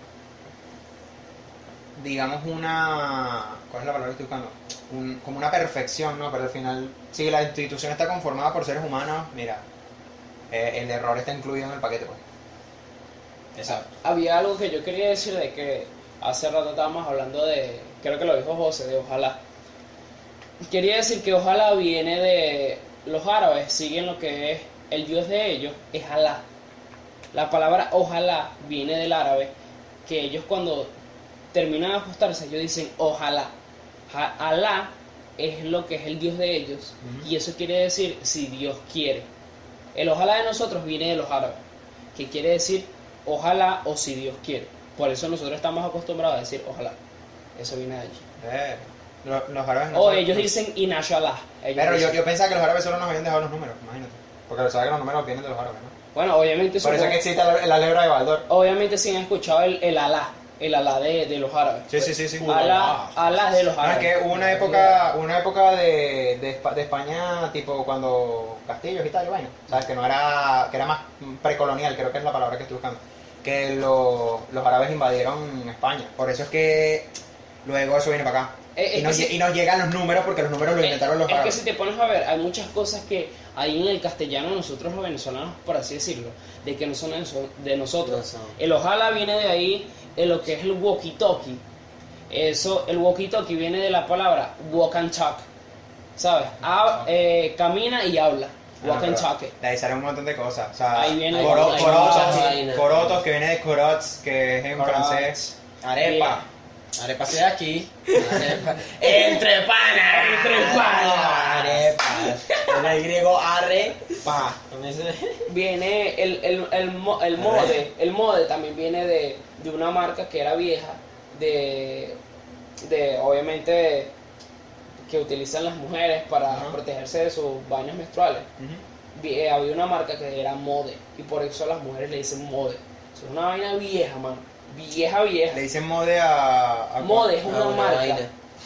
Speaker 1: digamos, una... ¿Cuál es la palabra que estoy buscando? Un- como una perfección, ¿no? Pero al final, si la institución está conformada por seres humanos, mira, eh, el error está incluido en el paquete, pues.
Speaker 4: Exacto.
Speaker 2: Había algo que yo quería decir de que hace rato estábamos hablando de, creo que lo dijo José, de ojalá. Quería decir que ojalá viene de los árabes, siguen lo que es el dios de ellos, es Alá. La palabra ojalá viene del árabe, que ellos cuando terminan de ajustarse, ellos dicen ojalá. Ja- Alá es lo que es el dios de ellos, y eso quiere decir si Dios quiere. El ojalá de nosotros viene de los árabes, que quiere decir ojalá o si Dios quiere. Por eso nosotros estamos acostumbrados a decir ojalá. Eso viene de allí.
Speaker 1: Eh, lo- los árabes no
Speaker 2: O
Speaker 1: saben-
Speaker 2: ellos
Speaker 1: no-
Speaker 2: dicen inashallah. Ellos
Speaker 1: Pero yo,
Speaker 2: dicen-
Speaker 1: yo pensaba que los árabes solo nos habían dejado los números, imagínate. Porque sabes que los números vienen de los árabes, ¿no?
Speaker 2: Bueno, obviamente,
Speaker 1: Por eso
Speaker 2: supongo-
Speaker 1: es que existe la, la lebra de Baldor.
Speaker 2: obviamente sí han escuchado el, el alá, el alá de, de los árabes.
Speaker 1: Sí, sí, sí, sí.
Speaker 2: Alá, alá de los
Speaker 1: No, es
Speaker 2: árabes.
Speaker 1: que hubo una época, una época de, de, de España, tipo cuando Castillos y tal, y bueno, sabes que no era, que era más precolonial, creo que es la palabra que estoy buscando, que lo- los árabes invadieron España. Por eso es que luego eso viene para acá.
Speaker 2: Eh, es
Speaker 1: y, nos,
Speaker 2: que
Speaker 1: y llegan los números porque los números los
Speaker 2: Eh,
Speaker 1: inventaron los
Speaker 2: es que
Speaker 1: árabes.
Speaker 2: si te pones a ver, hay muchas cosas que hay en el castellano nosotros los venezolanos, por así decirlo, de que no son de noso- de nosotros. El ojalá viene de ahí, de lo que es el walkie-talkie. Eso, el walkie-talkie viene de la palabra walk and talk. ¿Sabes? Ha- eh, camina y habla. Walk and
Speaker 1: pero
Speaker 2: talk.
Speaker 1: De ahí salen un montón de cosas. O sea,
Speaker 2: Ahí viene-
Speaker 1: coro- corotos, corotos, que viene de corots, que es en
Speaker 4: Corots.
Speaker 1: francés.
Speaker 4: Arepa. Arepa se de aquí. Arepa. Entre panas.
Speaker 2: Entre panas.
Speaker 4: Arepa. En el griego arepa.
Speaker 2: Viene el, el, el, el mode. El mode también viene de, de una marca que era vieja. De, de obviamente, que utilizan las mujeres para protegerse de sus vainas menstruales. Eh, había una marca que era mode. Y por eso las mujeres le dicen mode. Es una vaina vieja, mano. Vieja, vieja.
Speaker 1: Le dicen mode a. a
Speaker 2: Mode es una marca.
Speaker 3: vaina.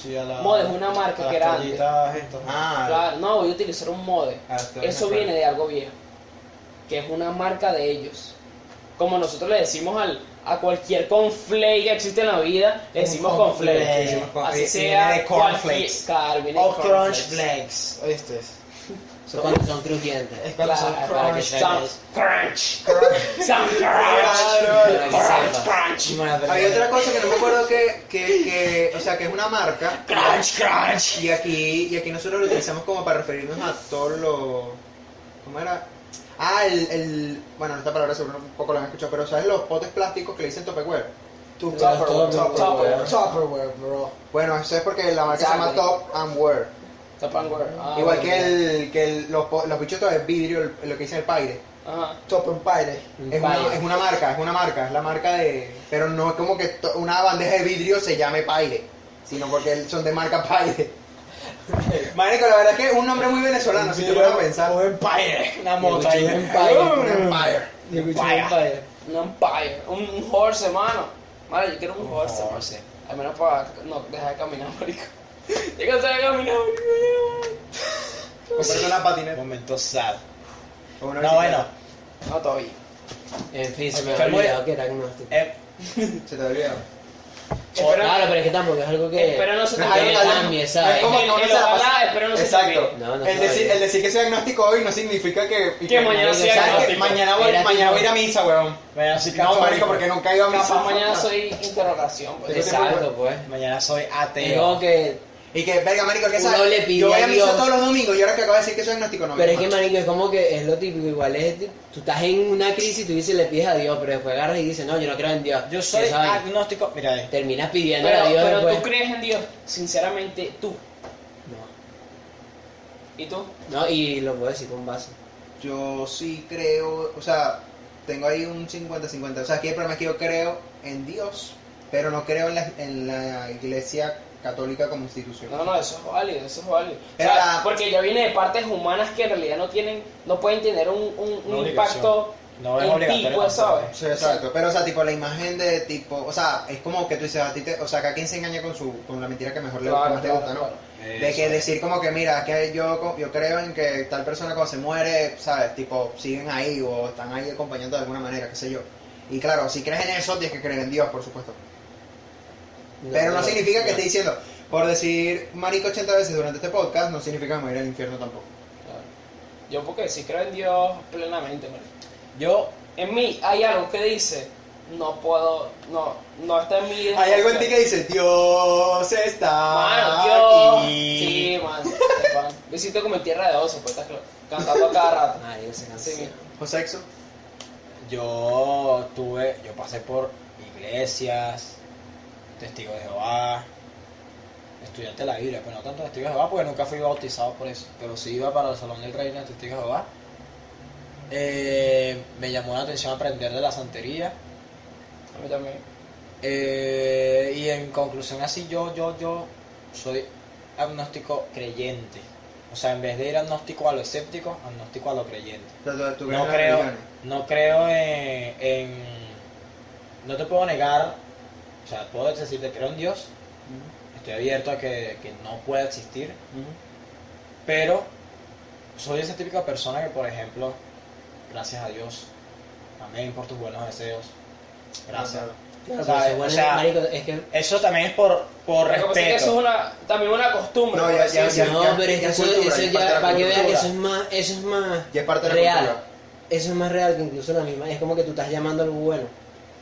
Speaker 4: Sí, a la-
Speaker 2: Mode es una marca
Speaker 4: a las
Speaker 2: que era.
Speaker 1: Ah,
Speaker 2: Claro, no, voy a utilizar un mode.
Speaker 1: Ah,
Speaker 2: Eso
Speaker 1: es
Speaker 2: viene de algo viejo, que es una marca de ellos. Como nosotros le decimos al, a cualquier conflake que existe en la vida, le decimos
Speaker 4: cornflake.
Speaker 2: conflake.
Speaker 1: Decimos con-
Speaker 2: Así
Speaker 1: y-
Speaker 2: sea
Speaker 1: viene de cornflakes.
Speaker 2: claro, viene
Speaker 4: O crunch flakes. ¿Oíste?
Speaker 3: Son cuando son crujientes.
Speaker 4: Es cuando son crunch.
Speaker 2: Crunch. Crunch. Crunch,
Speaker 1: Hay otra cosa que no me acuerdo que, que, que, o sea, que es una marca.
Speaker 2: Crunch, crunch.
Speaker 1: Y aquí, y aquí nosotros lo utilizamos como para referirnos a todos los... ¿Cómo era? Ah, el, el... Bueno, esta palabra seguro un poco lo han escuchado, pero ¿sabes los potes plásticos que le dicen Tupperware?
Speaker 4: Tu Tupperware,
Speaker 3: Tupperware.
Speaker 4: Tupperware, Tupperware, bro.
Speaker 1: Bueno, eso es porque la marca se llama. Top and Wear.
Speaker 2: Tupperware. Ah,
Speaker 1: Igual que, el, que el- los, los bichos de vidrio, el- lo que dicen el Paire.
Speaker 2: Ajá.
Speaker 4: Tupperware.
Speaker 1: Es una, es una marca, es una marca, es la marca de... Pero no es como que to- una bandeja de vidrio se llame Paire, sino porque son de marca Paire. Marico, la verdad es que es un nombre muy venezolano, si te pones a pensar.
Speaker 4: Un Empire. Una moto ahí.
Speaker 3: un Empire.
Speaker 1: Un Empire.
Speaker 3: Yo un padre.
Speaker 2: Un Empire. Un, horse, hermano. Vale, yo quiero un, horse.
Speaker 4: horse.
Speaker 2: Al menos para no dejar de caminar, marico. Ya cansé de caminar, marico.
Speaker 1: Comprarte una patineta.
Speaker 4: Momento sad.
Speaker 1: o
Speaker 4: No, bueno.
Speaker 2: No, todavía.
Speaker 3: En fin, se me había olvidado que era agnóstico.
Speaker 4: Eh,
Speaker 1: Se te olvidó.
Speaker 2: Espera-
Speaker 3: Claro, pero es que tampoco es algo que.
Speaker 2: Espero no se
Speaker 1: No que-
Speaker 3: cambie,
Speaker 1: no
Speaker 3: ¿sabes?
Speaker 1: es como que uno se la pasa-
Speaker 2: espero no se te
Speaker 1: Exacto.
Speaker 3: No, no
Speaker 1: el, decir, el decir que soy agnóstico hoy no significa que...
Speaker 2: Que mañana
Speaker 3: sea
Speaker 2: sea agnóstico.
Speaker 1: Mañana voy,
Speaker 3: Era
Speaker 1: mañana voy a ir a misa, weón.
Speaker 4: mañana soy
Speaker 1: No,
Speaker 4: católico.
Speaker 1: marico, porque nunca he ido a misa.
Speaker 2: Capaz mañana soy interrogación. pues.
Speaker 3: Exacto, pues.
Speaker 4: Mañana soy ateo.
Speaker 3: como que.
Speaker 1: Y que, verga, marico, que sabes?
Speaker 3: le pide
Speaker 1: Yo voy a
Speaker 3: a
Speaker 1: misa todos los domingos y ahora que acabo de decir que soy agnóstico, no me
Speaker 3: Pero es que, marico, es como que es lo típico. Igual es. Tú estás en una crisis y tú dices, le pides a Dios, pero después agarras y dices, no, yo no creo en Dios.
Speaker 4: Yo soy agnóstico. Mira, eh,
Speaker 3: Terminas pidiendo
Speaker 2: Pero,
Speaker 3: a Dios
Speaker 2: pero
Speaker 3: después.
Speaker 2: tú crees en Dios, sinceramente, tú.
Speaker 3: No.
Speaker 2: ¿Y tú?
Speaker 3: No, y lo puedo decir con base.
Speaker 1: Yo sí creo, o sea, tengo ahí un 50-50. O sea, aquí el problema es que yo creo en Dios, pero no creo en la, en la iglesia católica como institución.
Speaker 2: No, no, eso es válido, eso es válido. O
Speaker 1: Pero
Speaker 2: sea,
Speaker 1: la-
Speaker 2: porque ya viene de partes humanas que en realidad no tienen, no pueden tener un, un, un
Speaker 4: Una
Speaker 2: impacto
Speaker 4: no es
Speaker 2: en ti,
Speaker 4: obligatorio.
Speaker 2: pues. ¿sabes?
Speaker 1: Sí, exacto. Pero, o sea, tipo, la imagen de tipo, o sea, es como que tú dices, a ti te, o sea, cada quien se engaña con su, con la mentira que mejor le, que
Speaker 2: Claro,
Speaker 1: más te
Speaker 2: claro,
Speaker 1: gusta, ¿no?
Speaker 2: claro.
Speaker 1: De que decir como que, mira, que yo, yo creo en que tal persona cuando se muere, ¿sabes? Tipo, siguen ahí o están ahí acompañando de alguna manera, qué sé yo. Y claro, si crees en eso, tienes que creer en Dios, por supuesto. Pero no significa que esté diciendo, por decir marico 80 veces durante este podcast, no significa que me voy a ir al infierno tampoco.
Speaker 2: Claro. Yo porque sí creo en Dios plenamente, man.
Speaker 4: Yo,
Speaker 2: En mí hay algo que dice, no puedo, no, no está en mí.
Speaker 1: Hay algo en ti que dice, Dios está
Speaker 2: Mano, Dios.
Speaker 1: aquí.
Speaker 2: Sí, man. Me siento como en tierra de oso, pues estás cantando a cada rato.
Speaker 3: Ay, esa
Speaker 2: Sí, mira.
Speaker 1: Josexo.
Speaker 4: yo tuve, yo pasé por iglesias, testigos de Jehová, estudiante de la Biblia, pero no tanto testigos de Jehová porque nunca fui bautizado por eso, pero sí iba para el salón del reino de testigos de Jehová. Eh, me llamó la atención aprender de la santería.
Speaker 2: A mí también.
Speaker 4: Eh, y en conclusión así yo, yo, yo soy agnóstico creyente. O sea, en vez de ir agnóstico a lo escéptico, agnóstico a lo creyente.
Speaker 1: ¿Tú, tú- tú crees
Speaker 4: No creo, no creo en, en- No te puedo negar, o sea, puedo decirte creo en Dios, estoy abierto a que, que no pueda existir, pero soy esa típica persona que, por ejemplo, gracias a Dios, amén por tus buenos deseos, gracias.
Speaker 3: Claro,
Speaker 4: O sea, o
Speaker 3: marico, es que
Speaker 4: Eso también es por, por
Speaker 2: que que eso es
Speaker 4: respeto.
Speaker 2: una, también una costumbre.
Speaker 1: No, ya- ya- ya-
Speaker 3: no, pero es que eso,
Speaker 1: cultura,
Speaker 3: eso
Speaker 1: ya la
Speaker 3: para que vean que eso es más, eso es más
Speaker 1: Ya es parte de la
Speaker 3: real.
Speaker 1: cultura.
Speaker 3: Eso es más real que incluso la misma, es como que tú estás llamando algo bueno.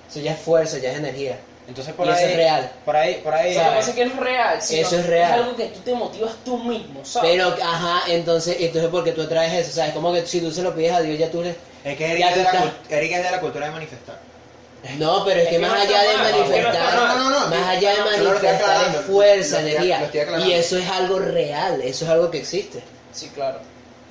Speaker 3: Eso ya es fuerza, ya es energía.
Speaker 4: Entonces por
Speaker 3: y
Speaker 4: ahí,
Speaker 3: eso es real.
Speaker 4: por ahí, por ahí,
Speaker 2: Lo que pasa es que no es real, sino
Speaker 3: Eso es real.
Speaker 2: Es algo que tú te motivas tú mismo, ¿sabes?
Speaker 3: Pero, ajá, entonces, entonces porque tú atraes eso, ¿sabes? Como que si tú se lo pides a Dios, ya tú le...
Speaker 1: Es que Eric es, de la, Eric es de la cultura de manifestar.
Speaker 3: No, pero es,
Speaker 2: Es
Speaker 3: que
Speaker 2: que
Speaker 3: más allá de manifestar,
Speaker 2: está mal.
Speaker 1: No, no, no,
Speaker 3: más allá de manifestar es fuerza, energía. Y eso es algo real, eso es algo que existe.
Speaker 2: Sí, claro.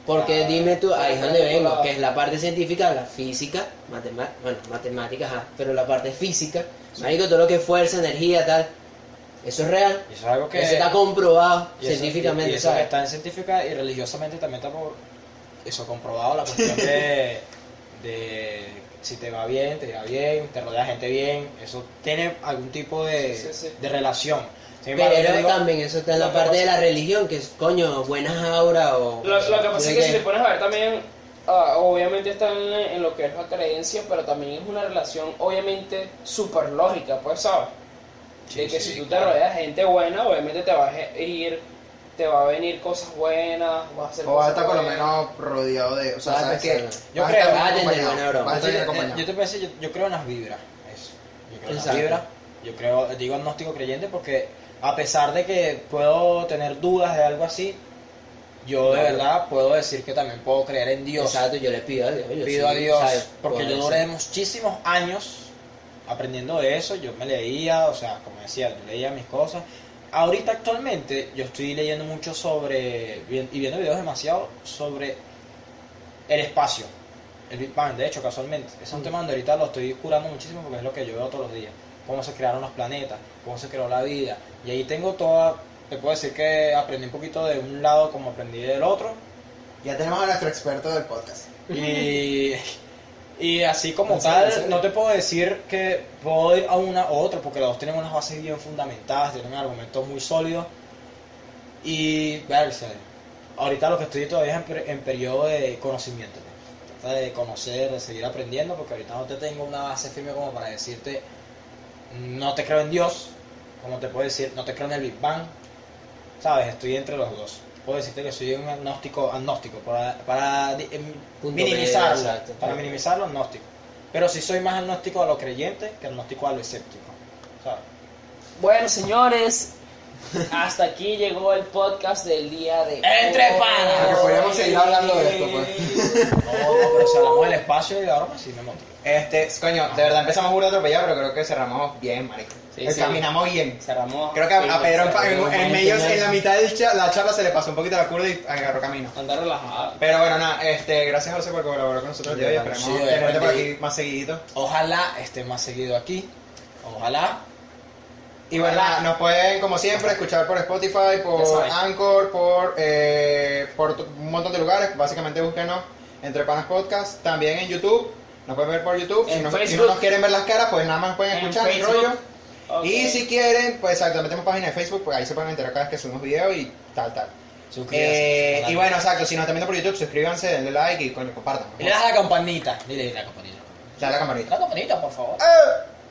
Speaker 3: Porque
Speaker 2: Ah,
Speaker 3: dime tú, ahí es donde vengo, que es la parte científica, la física, matema- bueno, matemáticas, ajá, pero la parte física, marico, todo lo que es fuerza, energía, tal, eso es real,
Speaker 4: y eso es algo que
Speaker 3: eso está comprobado
Speaker 4: y eso-
Speaker 3: científicamente,
Speaker 4: y eso está en científica y religiosamente también está por eso comprobado la cuestión de, de si te va bien, te irá bien, te rodea gente bien, eso tiene algún tipo de,
Speaker 2: Sí, sí.
Speaker 4: de relación. Sin embargo, yo
Speaker 3: Pero
Speaker 4: digo-
Speaker 3: también eso está en la parte de la religión, que es, coño, buenas auras o...
Speaker 2: Lo, lo que pasa es
Speaker 3: ¿de
Speaker 2: que si te pones a ver también, ah, obviamente está en, en lo que es la creencia, pero también es una relación obviamente súper lógica, pues, ¿sabes?
Speaker 4: Sí,
Speaker 2: de que
Speaker 4: sí,
Speaker 2: si tú
Speaker 4: claro.
Speaker 2: te rodeas de gente buena, obviamente te vas a ir te va a venir cosas buenas, vas a hacer
Speaker 1: O vas a estar por lo menos rodeado de. O sea, sabes
Speaker 3: estar-
Speaker 4: Yo creo-
Speaker 1: bien
Speaker 4: Yo, te decir, yo, yo creo en las vibras. Eso. Yo creo en las vibras. Yo creo, digo agnóstico creyente porque a pesar de que puedo tener dudas de algo así, yo de verdad puedo decir que también puedo creer en Dios.
Speaker 3: Exacto, yo le pido a Dios. yo
Speaker 4: pido
Speaker 3: sí,
Speaker 4: a Dios
Speaker 3: ¿sabes?
Speaker 4: porque yo duré muchísimos años aprendiendo de eso yo me leía o sea como decía yo leía mis cosas ahorita actualmente yo estoy leyendo mucho sobre y viendo videos demasiado sobre el espacio el Big Bang de hecho casualmente es un
Speaker 3: Mm.
Speaker 4: tema donde ahorita lo estoy curando muchísimo porque es lo que yo veo todos los días cómo se crearon los planetas cómo se creó la vida y ahí tengo toda te puedo decir que aprendí un poquito de un lado como aprendí del otro
Speaker 1: Ya tenemos a nuestro experto del podcast.
Speaker 4: y, y así como
Speaker 3: ¿En serio? ¿En
Speaker 4: tal, no te puedo decir que puedo ir a una u otra, porque los dos tienen unas bases bien fundamentadas, tienen argumentos muy sólidos. Y, verse, ahorita lo que estoy todavía es en, per- en periodo de conocimiento. de conocer, de seguir aprendiendo, porque ahorita no te tengo una base firme como para decirte, no te creo en Dios, como te puedo decir, no te creo en el Big Bang. ¿Sabes? Estoy entre los dos. Puedo decirte que soy un agnóstico, agnóstico, para, para
Speaker 3: Punto
Speaker 4: minimizarlo,
Speaker 3: medio, exacto.
Speaker 4: para minimizarlo, agnóstico. Pero sí soy más agnóstico a lo creyente que agnóstico a lo escéptico. ¿sabes?
Speaker 2: Bueno, señores, hasta aquí llegó el podcast del día de
Speaker 4: Entre
Speaker 2: hoy.
Speaker 4: panas.
Speaker 1: Porque podríamos seguir hablando de esto, pues.
Speaker 4: No, no, pero si hablamos del espacio y ahora sí me motivo.
Speaker 1: Este, coño, de verdad empezamos burda atropellado, pero creo que cerramos bien, marico.
Speaker 2: Sí,
Speaker 1: Eh,
Speaker 2: sí.
Speaker 1: Caminamos bien.
Speaker 2: Cerramos.
Speaker 1: Creo que a, a Pedro en, en- en medio, en la mitad de la charla se le pasó un poquito la curva y agarró camino.
Speaker 2: Anda relajado.
Speaker 1: Pero bueno, nada, este, gracias José por colaborar con nosotros el día de hoy. Esperemos
Speaker 4: Sí,
Speaker 1: tenerte por aquí más seguidito.
Speaker 4: Ojalá esté más seguido aquí. Ojalá.
Speaker 1: Y bueno, nada, nos pueden, como siempre, escuchar por Spotify, por. Anchor, por, eh, por un montón de lugares. Básicamente búsquenos Entre Panas Podcast. También en YouTube. Nos pueden ver por YouTube. Si no, si
Speaker 2: Facebook.
Speaker 1: no nos quieren ver las caras, pues nada más pueden
Speaker 2: En
Speaker 1: escuchar el rollo. Y si quieren, pues exacto, metemos página de Facebook, pues ahí se pueden enterar cada vez que subimos videos y tal, tal.
Speaker 4: Suscríbanse.
Speaker 1: Eh, y bueno, exacto, si nos están viendo por YouTube, suscríbanse, denle like y coño, compartan.
Speaker 4: Y le das a la campanita. Dile la campanita.
Speaker 1: Dale a la campanita.
Speaker 4: La campanita, por favor.
Speaker 1: ¡Eh!